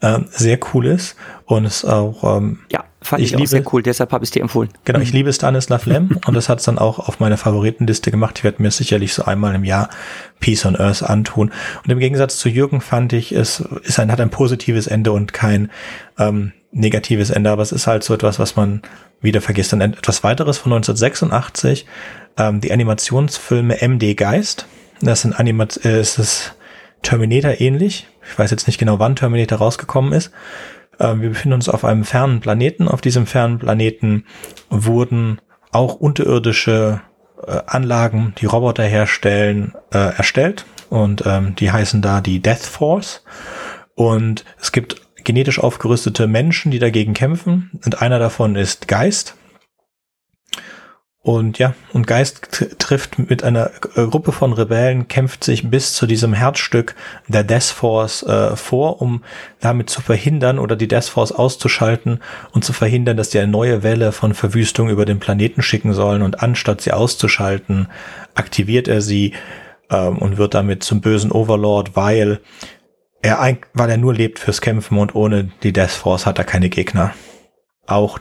äh, sehr cool ist und es auch ähm, ja fand ich, ich liebe, auch sehr cool, deshalb habe ich es dir empfohlen. Genau, ich liebe Stanislav Lem und das hat es dann auch auf meine Favoritenliste gemacht. Ich werde mir sicherlich so einmal im Jahr Peace on Earth antun. Und im Gegensatz zu Jürgen fand ich, es ist ein, hat ein positives Ende und kein ähm, negatives Ende, aber es ist halt so etwas, was man wieder vergisst. Dann etwas weiteres von 1986 ähm, die Animationsfilme MD Geist. Das sind Animat äh, ist es Terminator ähnlich. Ich weiß jetzt nicht genau, wann Terminator rausgekommen ist. Ähm, wir befinden uns auf einem fernen Planeten. Auf diesem fernen Planeten wurden auch unterirdische äh, Anlagen, die Roboter herstellen, äh, erstellt. Und ähm, die heißen da die Death Force. Und es gibt genetisch aufgerüstete Menschen, die dagegen kämpfen. Und einer davon ist Geist. Und ja, und Geist trifft mit einer Gruppe von Rebellen, kämpft sich bis zu diesem Herzstück der Death Force äh, vor, um damit zu verhindern oder die Death Force auszuschalten und zu verhindern, dass die eine neue Welle von Verwüstung über den Planeten schicken sollen. Und anstatt sie auszuschalten, aktiviert er sie ähm, und wird damit zum bösen Overlord, weil er, weil er nur lebt fürs Kämpfen und ohne die Death Force hat er keine Gegner. Auch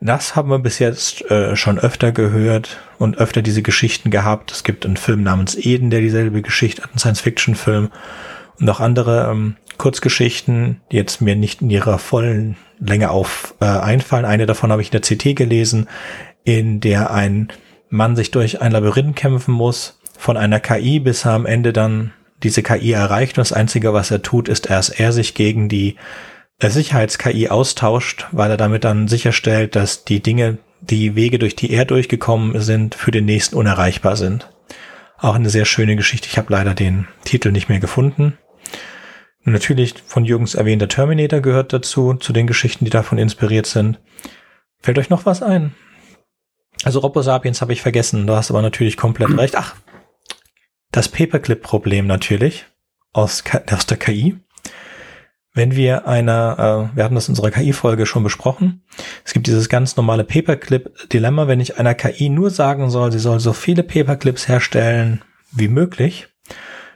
das haben wir bis jetzt äh, schon öfter gehört und öfter diese Geschichten gehabt. Es gibt einen Film namens Eden, der dieselbe Geschichte hat, einen Science-Fiction-Film und auch andere ähm, Kurzgeschichten, die jetzt mir nicht in ihrer vollen Länge auf äh, einfallen. Eine davon habe ich in der CT gelesen, in der ein Mann sich durch ein Labyrinth kämpfen muss, von einer KI, bis er am Ende dann diese KI erreicht und das Einzige, was er tut, ist, dass er sich gegen die Sicherheits-KI austauscht, weil er damit dann sicherstellt, dass die Dinge, die Wege, durch die er durchgekommen sind, für den nächsten unerreichbar sind. Auch eine sehr schöne Geschichte. Ich habe leider den Titel nicht mehr gefunden. Und natürlich von Jürgens erwähnter Terminator gehört dazu, zu den Geschichten, die davon inspiriert sind. Fällt euch noch was ein? Also Robo Sapiens habe ich vergessen, du hast aber natürlich komplett recht. Ach, das Paperclip-Problem natürlich aus, aus der KI wenn wir einer, äh, wir hatten das in unserer KI-Folge schon besprochen, es gibt dieses ganz normale Paperclip-Dilemma, wenn ich einer KI nur sagen soll, sie soll so viele Paperclips herstellen wie möglich,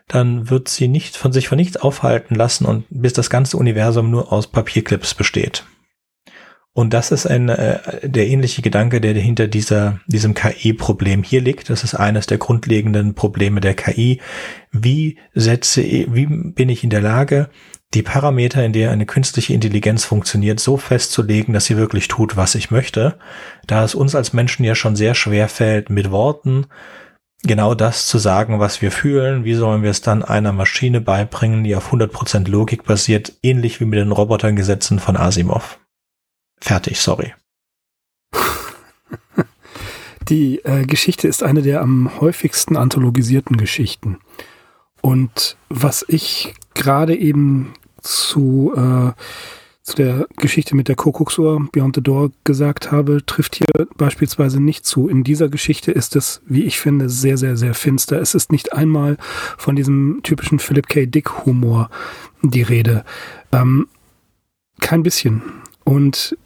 dann wird sie nicht von sich von nichts aufhalten lassen und bis das ganze Universum nur aus Papierclips besteht. Und das ist ein, äh, der ähnliche Gedanke, der hinter dieser, diesem KI-Problem hier liegt. Das ist eines der grundlegenden Probleme der KI. Wie setze, wie bin ich in der Lage, die Parameter, in der eine künstliche Intelligenz funktioniert, so festzulegen, dass sie wirklich tut, was ich möchte, da es uns als Menschen ja schon sehr schwer fällt, mit Worten genau das zu sagen, was wir fühlen. Wie sollen wir es dann einer Maschine beibringen, die auf 100% Logik basiert, ähnlich wie mit den Robotergesetzen von Asimov. Fertig, sorry. Die äh, Geschichte ist eine der am häufigsten anthologisierten Geschichten. Und was ich gerade eben zu, äh, zu der Geschichte mit der Kuckucksuhr Beyond the Door gesagt habe, trifft hier beispielsweise nicht zu. In dieser Geschichte ist es, wie ich finde, sehr, sehr, sehr finster. Es ist nicht einmal von diesem typischen Philip K. Dick Humor die Rede. Ähm, kein bisschen. Und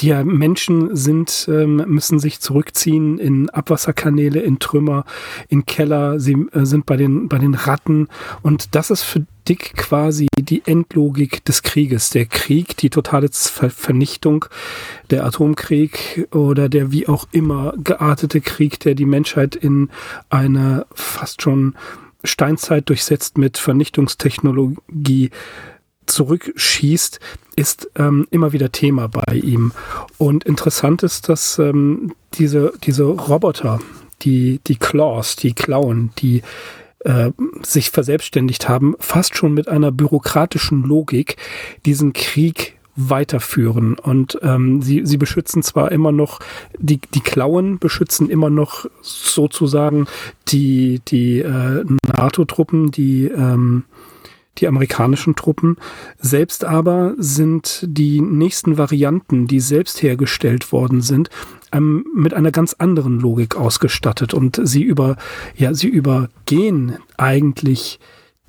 die Menschen sind, ähm, müssen sich zurückziehen in Abwasserkanäle, in Trümmer, in Keller, sie äh, sind bei den, bei den Ratten. Und das ist für Dick quasi die Endlogik des Krieges. Der Krieg, die totale Ver Vernichtung, der Atomkrieg oder der wie auch immer geartete Krieg, der die Menschheit in eine fast schon Steinzeit durchsetzt mit Vernichtungstechnologie zurückschießt, ist ähm, immer wieder Thema bei ihm. Und interessant ist, dass ähm, diese, diese Roboter, die, die Claws, die Klauen, die äh, sich verselbstständigt haben, fast schon mit einer bürokratischen Logik diesen Krieg weiterführen. Und ähm, sie, sie beschützen zwar immer noch, die, die Klauen beschützen immer noch sozusagen die, die äh, NATO-Truppen, die ähm, die amerikanischen Truppen. Selbst aber sind die nächsten Varianten, die selbst hergestellt worden sind, ähm, mit einer ganz anderen Logik ausgestattet und sie über, ja, sie übergehen eigentlich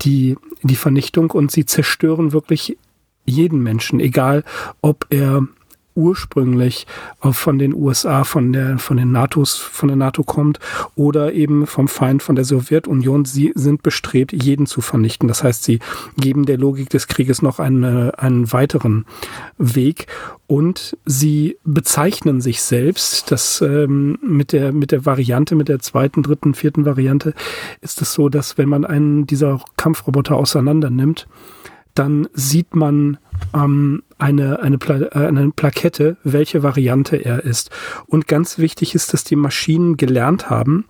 die, die Vernichtung und sie zerstören wirklich jeden Menschen, egal ob er ursprünglich von den USA, von der, von den NATOs, von der NATO kommt oder eben vom Feind von der Sowjetunion. Sie sind bestrebt, jeden zu vernichten. Das heißt, sie geben der Logik des Krieges noch eine, einen weiteren Weg und sie bezeichnen sich selbst. Das ähm, mit der mit der Variante, mit der zweiten, dritten, vierten Variante ist es so, dass wenn man einen dieser Kampfroboter auseinander nimmt, dann sieht man ähm, eine, eine, Pla äh, eine Plakette, welche Variante er ist. Und ganz wichtig ist, dass die Maschinen gelernt haben,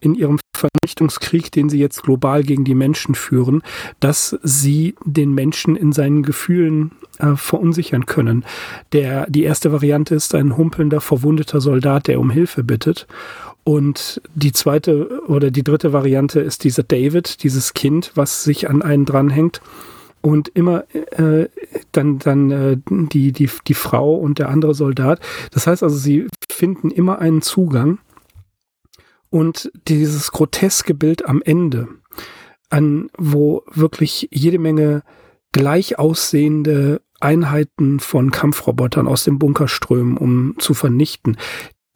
in ihrem Vernichtungskrieg, den sie jetzt global gegen die Menschen führen, dass sie den Menschen in seinen Gefühlen äh, verunsichern können. Der, die erste Variante ist ein humpelnder, verwundeter Soldat, der um Hilfe bittet. Und die zweite oder die dritte Variante ist dieser David, dieses Kind, was sich an einen dranhängt und immer äh, dann dann äh, die die die Frau und der andere Soldat. Das heißt also, sie finden immer einen Zugang und dieses groteske Bild am Ende, an wo wirklich jede Menge gleich aussehende Einheiten von Kampfrobotern aus dem Bunker strömen, um zu vernichten,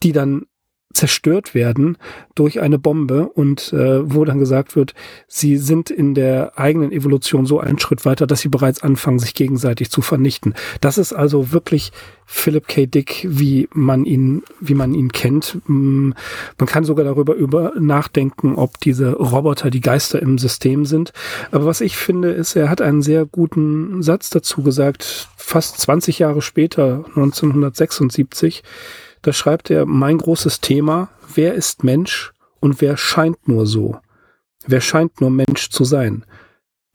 die dann zerstört werden durch eine Bombe und äh, wo dann gesagt wird, sie sind in der eigenen Evolution so einen Schritt weiter, dass sie bereits anfangen, sich gegenseitig zu vernichten. Das ist also wirklich Philip K. Dick, wie man ihn, wie man ihn kennt. Mm, man kann sogar darüber über nachdenken, ob diese Roboter die Geister im System sind. Aber was ich finde, ist, er hat einen sehr guten Satz dazu gesagt, fast 20 Jahre später, 1976 da schreibt er, mein großes Thema, wer ist Mensch und wer scheint nur so? Wer scheint nur Mensch zu sein?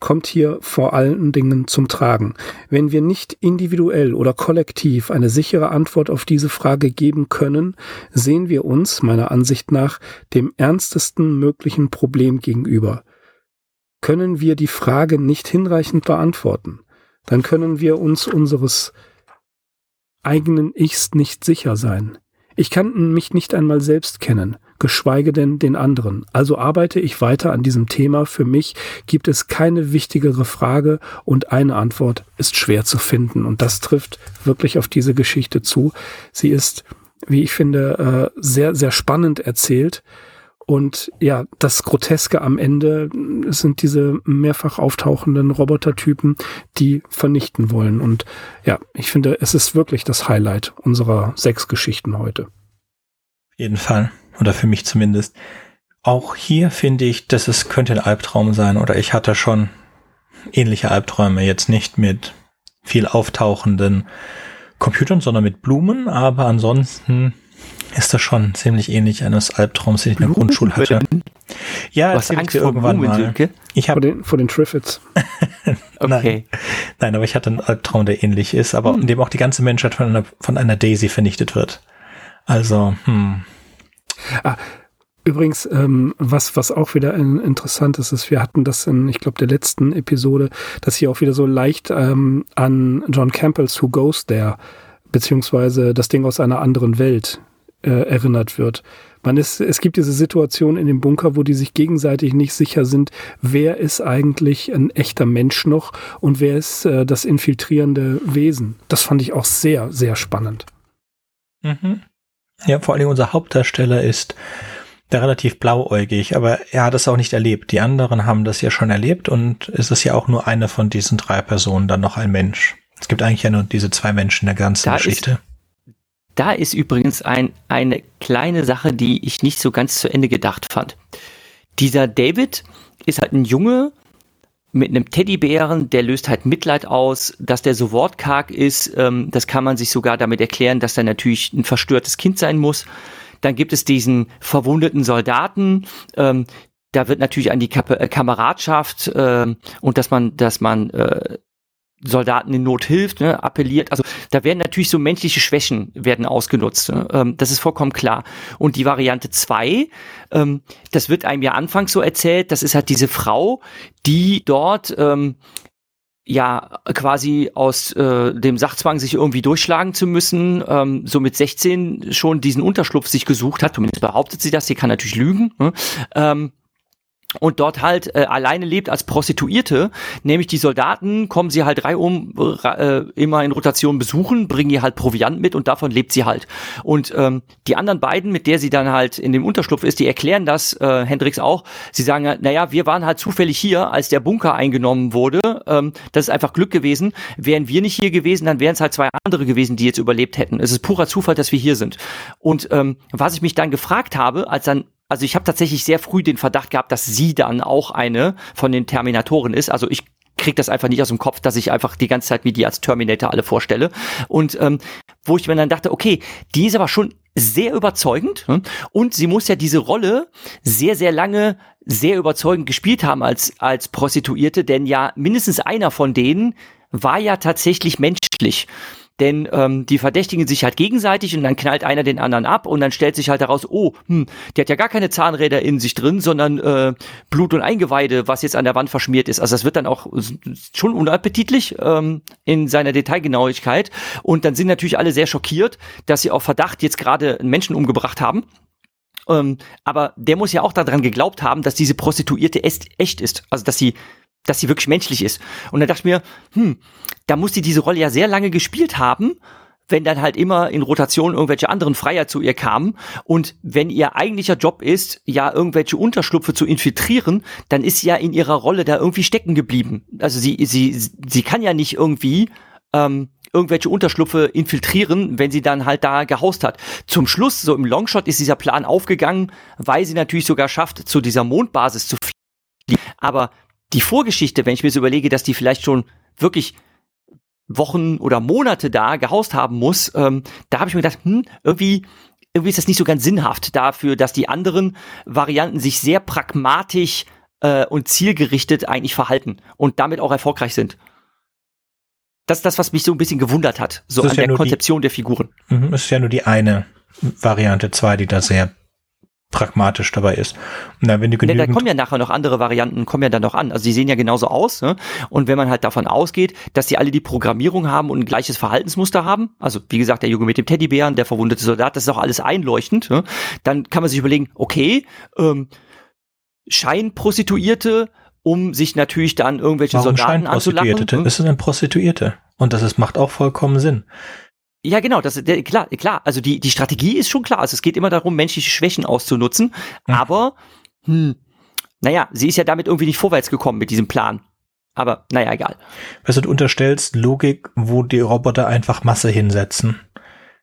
kommt hier vor allen Dingen zum Tragen. Wenn wir nicht individuell oder kollektiv eine sichere Antwort auf diese Frage geben können, sehen wir uns, meiner Ansicht nach, dem ernstesten möglichen Problem gegenüber. Können wir die Frage nicht hinreichend beantworten, dann können wir uns unseres eigenen Ichs nicht sicher sein. Ich kann mich nicht einmal selbst kennen, geschweige denn den anderen. Also arbeite ich weiter an diesem Thema. Für mich gibt es keine wichtigere Frage und eine Antwort ist schwer zu finden. Und das trifft wirklich auf diese Geschichte zu. Sie ist, wie ich finde, äh, sehr, sehr spannend erzählt und ja, das Groteske am Ende sind diese mehrfach auftauchenden Robotertypen, die vernichten wollen. Und ja, ich finde, es ist wirklich das Highlight unserer sechs Geschichten heute. Auf jeden Fall. Oder für mich zumindest. Auch hier finde ich, dass es könnte ein Albtraum sein. Oder ich hatte schon ähnliche Albträume. Jetzt nicht mit viel auftauchenden Computern, sondern mit Blumen. Aber ansonsten ist das schon ziemlich ähnlich eines Albtraums, den ich in der Grundschule hatte. Ja, erzähl Angst dir irgendwann Blumen, mal. Silke? Ich hab, vor, den, vor den Triffids. okay. Nein. Nein, aber ich hatte einen Albtraum, der ähnlich ist, aber hm. in dem auch die ganze Menschheit von einer, von einer Daisy vernichtet wird. Also, hm. Ah, Übrigens, ähm, was, was auch wieder ein, interessant ist, ist, wir hatten das in, ich glaube, der letzten Episode, dass hier auch wieder so leicht ähm, an John Campbell's Who Goes There, beziehungsweise das Ding aus einer anderen Welt äh, erinnert wird. Man ist, es gibt diese Situation in dem Bunker, wo die sich gegenseitig nicht sicher sind, wer ist eigentlich ein echter Mensch noch und wer ist äh, das infiltrierende Wesen. Das fand ich auch sehr, sehr spannend. Mhm. Ja, vor allem unser Hauptdarsteller ist der relativ blauäugig, aber er hat es auch nicht erlebt. Die anderen haben das ja schon erlebt und es ist ja auch nur eine von diesen drei Personen dann noch ein Mensch. Es gibt eigentlich ja nur diese zwei Menschen in der ganzen da Geschichte. Ist, da ist übrigens ein, eine kleine Sache, die ich nicht so ganz zu Ende gedacht fand. Dieser David ist halt ein Junge mit einem Teddybären, der löst halt Mitleid aus, dass der so wortkarg ist. Ähm, das kann man sich sogar damit erklären, dass er natürlich ein verstörtes Kind sein muss. Dann gibt es diesen verwundeten Soldaten, ähm, da wird natürlich an die äh, Kameradschaft äh, und dass man, dass man äh, Soldaten in Not hilft, ne, appelliert. Also da werden natürlich so menschliche Schwächen werden ausgenutzt. Ne? Ähm, das ist vollkommen klar. Und die Variante zwei, ähm, das wird einem ja anfangs so erzählt, das ist halt diese Frau, die dort ähm, ja quasi aus äh, dem Sachzwang sich irgendwie durchschlagen zu müssen, ähm, so mit 16 schon diesen Unterschlupf sich gesucht hat, zumindest behauptet sie das, sie kann natürlich lügen, ne? ähm, und dort halt äh, alleine lebt als Prostituierte, nämlich die Soldaten kommen sie halt reihum äh, immer in Rotation besuchen, bringen ihr halt Proviant mit und davon lebt sie halt. Und ähm, die anderen beiden, mit der sie dann halt in dem Unterschlupf ist, die erklären das, äh, Hendrix auch, sie sagen, naja, wir waren halt zufällig hier, als der Bunker eingenommen wurde, ähm, das ist einfach Glück gewesen, wären wir nicht hier gewesen, dann wären es halt zwei andere gewesen, die jetzt überlebt hätten. Es ist purer Zufall, dass wir hier sind. Und ähm, was ich mich dann gefragt habe, als dann also ich habe tatsächlich sehr früh den Verdacht gehabt, dass sie dann auch eine von den Terminatoren ist. Also ich krieg das einfach nicht aus dem Kopf, dass ich einfach die ganze Zeit mir die als Terminator alle vorstelle. Und ähm, wo ich mir dann dachte, okay, die ist aber schon sehr überzeugend hm? und sie muss ja diese Rolle sehr, sehr lange sehr überzeugend gespielt haben als, als Prostituierte, denn ja mindestens einer von denen war ja tatsächlich menschlich. Denn ähm, die verdächtigen sich halt gegenseitig und dann knallt einer den anderen ab und dann stellt sich halt heraus, oh, hm, der hat ja gar keine Zahnräder in sich drin, sondern äh, Blut und Eingeweide, was jetzt an der Wand verschmiert ist. Also das wird dann auch schon unappetitlich ähm, in seiner Detailgenauigkeit. Und dann sind natürlich alle sehr schockiert, dass sie auf Verdacht jetzt gerade einen Menschen umgebracht haben. Ähm, aber der muss ja auch daran geglaubt haben, dass diese Prostituierte echt ist. Also dass sie dass sie wirklich menschlich ist. Und dann dachte ich mir, hm, da muss sie diese Rolle ja sehr lange gespielt haben, wenn dann halt immer in Rotation irgendwelche anderen Freier zu ihr kamen und wenn ihr eigentlicher Job ist, ja irgendwelche Unterschlupfe zu infiltrieren, dann ist sie ja in ihrer Rolle da irgendwie stecken geblieben. Also sie sie sie kann ja nicht irgendwie ähm, irgendwelche Unterschlupfe infiltrieren, wenn sie dann halt da gehaust hat. Zum Schluss, so im Longshot, ist dieser Plan aufgegangen, weil sie natürlich sogar schafft, zu dieser Mondbasis zu fliegen. Aber die Vorgeschichte, wenn ich mir so überlege, dass die vielleicht schon wirklich Wochen oder Monate da gehaust haben muss, ähm, da habe ich mir gedacht, hm, irgendwie, irgendwie ist das nicht so ganz sinnhaft dafür, dass die anderen Varianten sich sehr pragmatisch äh, und zielgerichtet eigentlich verhalten und damit auch erfolgreich sind. Das ist das, was mich so ein bisschen gewundert hat, so an ja der Konzeption die, der Figuren. Mhm, es ist ja nur die eine Variante 2, die da sehr pragmatisch dabei ist. Und dann, wenn du genügend da kommen ja nachher noch andere Varianten, kommen ja dann noch an. Also die sehen ja genauso aus. Ne? Und wenn man halt davon ausgeht, dass die alle die Programmierung haben und ein gleiches Verhaltensmuster haben, also wie gesagt, der Junge mit dem Teddybären, der verwundete Soldat, das ist auch alles einleuchtend, ne? dann kann man sich überlegen, okay, ähm, Scheinprostituierte, um sich natürlich dann irgendwelche Warum Soldaten anzulachen. Hm? Es ist eine Prostituierte. Und das ist, macht auch vollkommen Sinn. Ja, genau, das der, klar, klar. Also die die Strategie ist schon klar. Also es geht immer darum, menschliche Schwächen auszunutzen. Mhm. Aber hm, naja, sie ist ja damit irgendwie nicht vorwärts gekommen mit diesem Plan. Aber naja, egal. Weißt du, unterstellst Logik, wo die Roboter einfach Masse hinsetzen.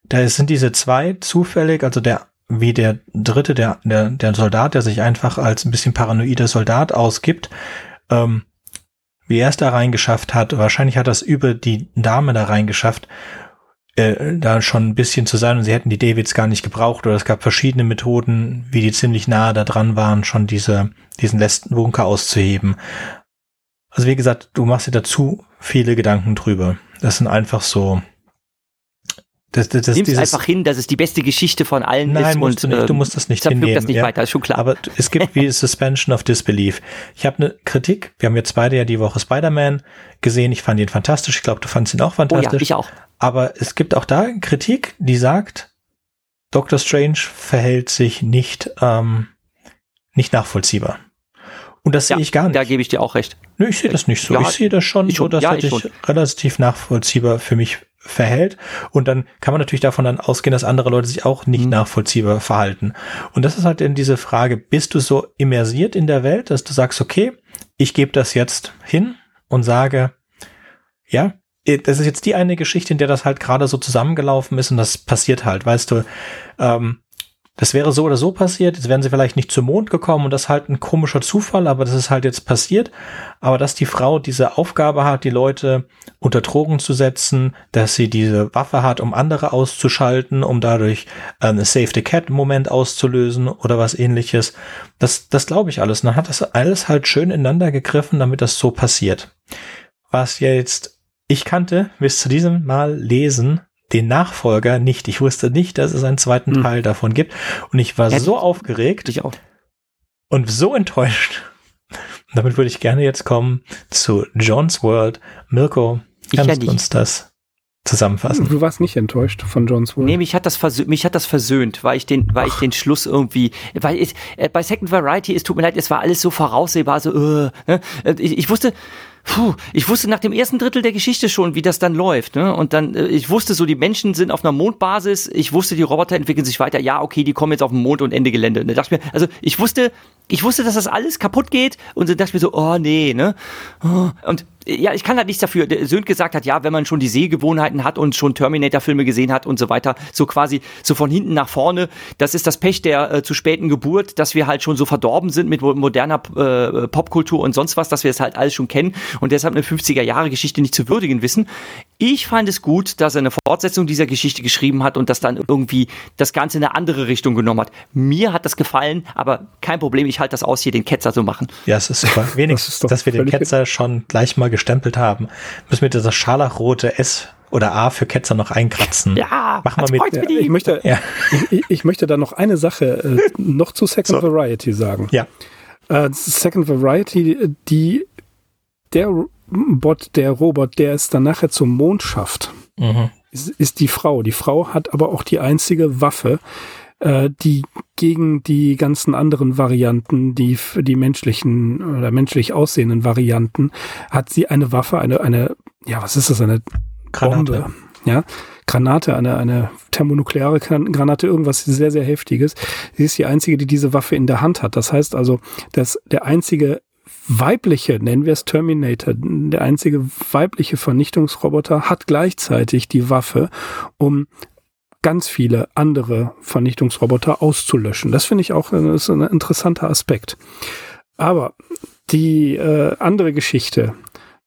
Da sind diese zwei zufällig, also der wie der dritte, der, der, der Soldat, der sich einfach als ein bisschen paranoider Soldat ausgibt, ähm, wie er es da reingeschafft hat, wahrscheinlich hat er es über die Dame da reingeschafft äh, da schon ein bisschen zu sein und sie hätten die Davids gar nicht gebraucht oder es gab verschiedene Methoden, wie die ziemlich nahe da dran waren, schon diese, diesen letzten Bunker auszuheben. Also wie gesagt, du machst dir dazu viele Gedanken drüber. Das sind einfach so, das, das, das, Nimm's dieses, einfach hin, dass es die beste Geschichte von allen nein, ist. Nein, musst du nicht. Du musst das nicht hinnehmen. das nicht ja. weiter, ist schon klar. Aber es gibt wie Suspension of Disbelief. Ich habe eine Kritik. Wir haben jetzt beide ja die Woche Spider-Man gesehen. Ich fand ihn fantastisch. Ich glaube, du fandest ihn auch fantastisch. Oh ja, ich auch. Aber es gibt auch da Kritik, die sagt, Doctor Strange verhält sich nicht, ähm, nicht nachvollziehbar. Und das ja, sehe ich gar nicht. Da gebe ich dir auch recht. Nö, ich sehe das nicht so. Ja, ich sehe das schon so, dass ja, er sich relativ nachvollziehbar für mich verhält. Und dann kann man natürlich davon dann ausgehen, dass andere Leute sich auch nicht mhm. nachvollziehbar verhalten. Und das ist halt dann diese Frage, bist du so immersiert in der Welt, dass du sagst, okay, ich gebe das jetzt hin und sage, ja, das ist jetzt die eine Geschichte, in der das halt gerade so zusammengelaufen ist und das passiert halt, weißt du, ähm, das wäre so oder so passiert. Jetzt wären sie vielleicht nicht zum Mond gekommen und das ist halt ein komischer Zufall, aber das ist halt jetzt passiert. Aber dass die Frau diese Aufgabe hat, die Leute unter Drogen zu setzen, dass sie diese Waffe hat, um andere auszuschalten, um dadurch einen Save the Cat Moment auszulösen oder was ähnliches. Das, das glaube ich alles. Und dann hat das alles halt schön ineinander gegriffen, damit das so passiert. Was jetzt ich kannte bis zu diesem Mal lesen den Nachfolger nicht. Ich wusste nicht, dass es einen zweiten hm. Teil davon gibt. Und ich war ja, so aufgeregt. Ich auch. Und so enttäuscht. Damit würde ich gerne jetzt kommen zu John's World. Mirko, kannst du uns das zusammenfassen? Du warst nicht enttäuscht von John's World. Nee, mich hat das, mich hat das versöhnt, weil ich den, weil ich den Schluss irgendwie, weil ich, äh, bei Second Variety, es tut mir leid, es war alles so voraussehbar, so, äh, ne? ich, ich wusste, puh, ich wusste nach dem ersten Drittel der Geschichte schon, wie das dann läuft. Ne? Und dann, äh, ich wusste so, die Menschen sind auf einer Mondbasis, ich wusste, die Roboter entwickeln sich weiter, ja, okay, die kommen jetzt auf den Mond und Ende Gelände. Und da dachte ich mir, also ich wusste, ich wusste, dass das alles kaputt geht und dann dachte ich mir so, oh nee, ne? Oh. Und ja, ich kann halt nichts dafür. Der Söhn gesagt hat, ja, wenn man schon die Sehgewohnheiten hat und schon Terminator-Filme gesehen hat und so weiter, so quasi so von hinten nach vorne, das ist das Pech der äh, zu späten Geburt, dass wir halt schon so verdorben sind mit moderner äh, Popkultur und sonst was, dass wir es halt alles schon kennen und deshalb eine 50er-Jahre-Geschichte nicht zu würdigen wissen. Ich fand es gut, dass er eine Fortsetzung dieser Geschichte geschrieben hat und das dann irgendwie das Ganze in eine andere Richtung genommen hat. Mir hat das gefallen, aber kein Problem, ich halte das aus, hier den Ketzer zu machen. Ja, es ist super. Wenigstens, das dass wir den Ketzer schon gleich mal gestempelt haben. Müssen wir das scharlachrote S oder A für Ketzer noch einkratzen. Ja, mach mal mit. Ja, ich möchte, ja. ich, ich, möchte da noch eine Sache äh, noch zu Second so. Variety sagen. Ja. Äh, Second Variety, die der Bot, der Robot, der es dann nachher zum Mond schafft, mhm. ist, ist, die Frau. Die Frau hat aber auch die einzige Waffe, äh, die gegen die ganzen anderen Varianten, die die menschlichen oder menschlich aussehenden Varianten, hat sie eine Waffe, eine, eine, ja, was ist das, eine Granate. Bombe, ja, Granate, eine, eine thermonukleare Granate, irgendwas sehr, sehr heftiges. Sie ist die einzige, die diese Waffe in der Hand hat. Das heißt also, dass der einzige weibliche, nennen wir es Terminator, der einzige weibliche Vernichtungsroboter hat gleichzeitig die Waffe, um ganz viele andere Vernichtungsroboter auszulöschen. Das finde ich auch das ist ein interessanter Aspekt. Aber die äh, andere Geschichte,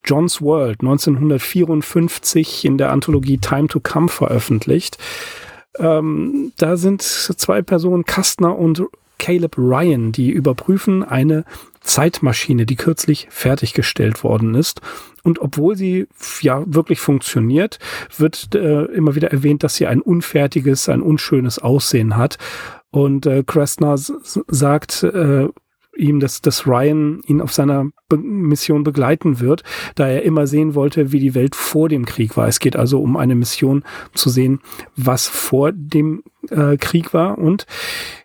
John's World, 1954 in der Anthologie Time to Come veröffentlicht. Ähm, da sind zwei Personen, Kastner und Caleb Ryan, die überprüfen eine Zeitmaschine, die kürzlich fertiggestellt worden ist. Und obwohl sie ja wirklich funktioniert, wird äh, immer wieder erwähnt, dass sie ein unfertiges, ein unschönes Aussehen hat. Und äh, Kressner sagt äh, ihm, dass, dass Ryan ihn auf seiner Be Mission begleiten wird, da er immer sehen wollte, wie die Welt vor dem Krieg war. Es geht also um eine Mission zu sehen, was vor dem äh, Krieg war. Und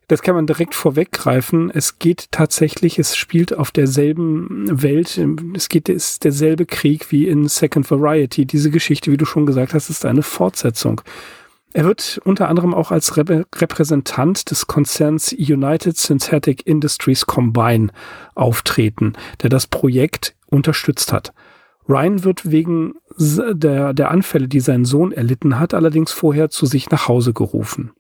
das kann man direkt vorweggreifen. Es geht tatsächlich, es spielt auf derselben Welt. Es geht, es ist derselbe Krieg wie in Second Variety. Diese Geschichte, wie du schon gesagt hast, ist eine Fortsetzung. Er wird unter anderem auch als Rep Repräsentant des Konzerns United Synthetic Industries Combine auftreten, der das Projekt unterstützt hat. Ryan wird wegen der, der Anfälle, die sein Sohn erlitten hat, allerdings vorher zu sich nach Hause gerufen.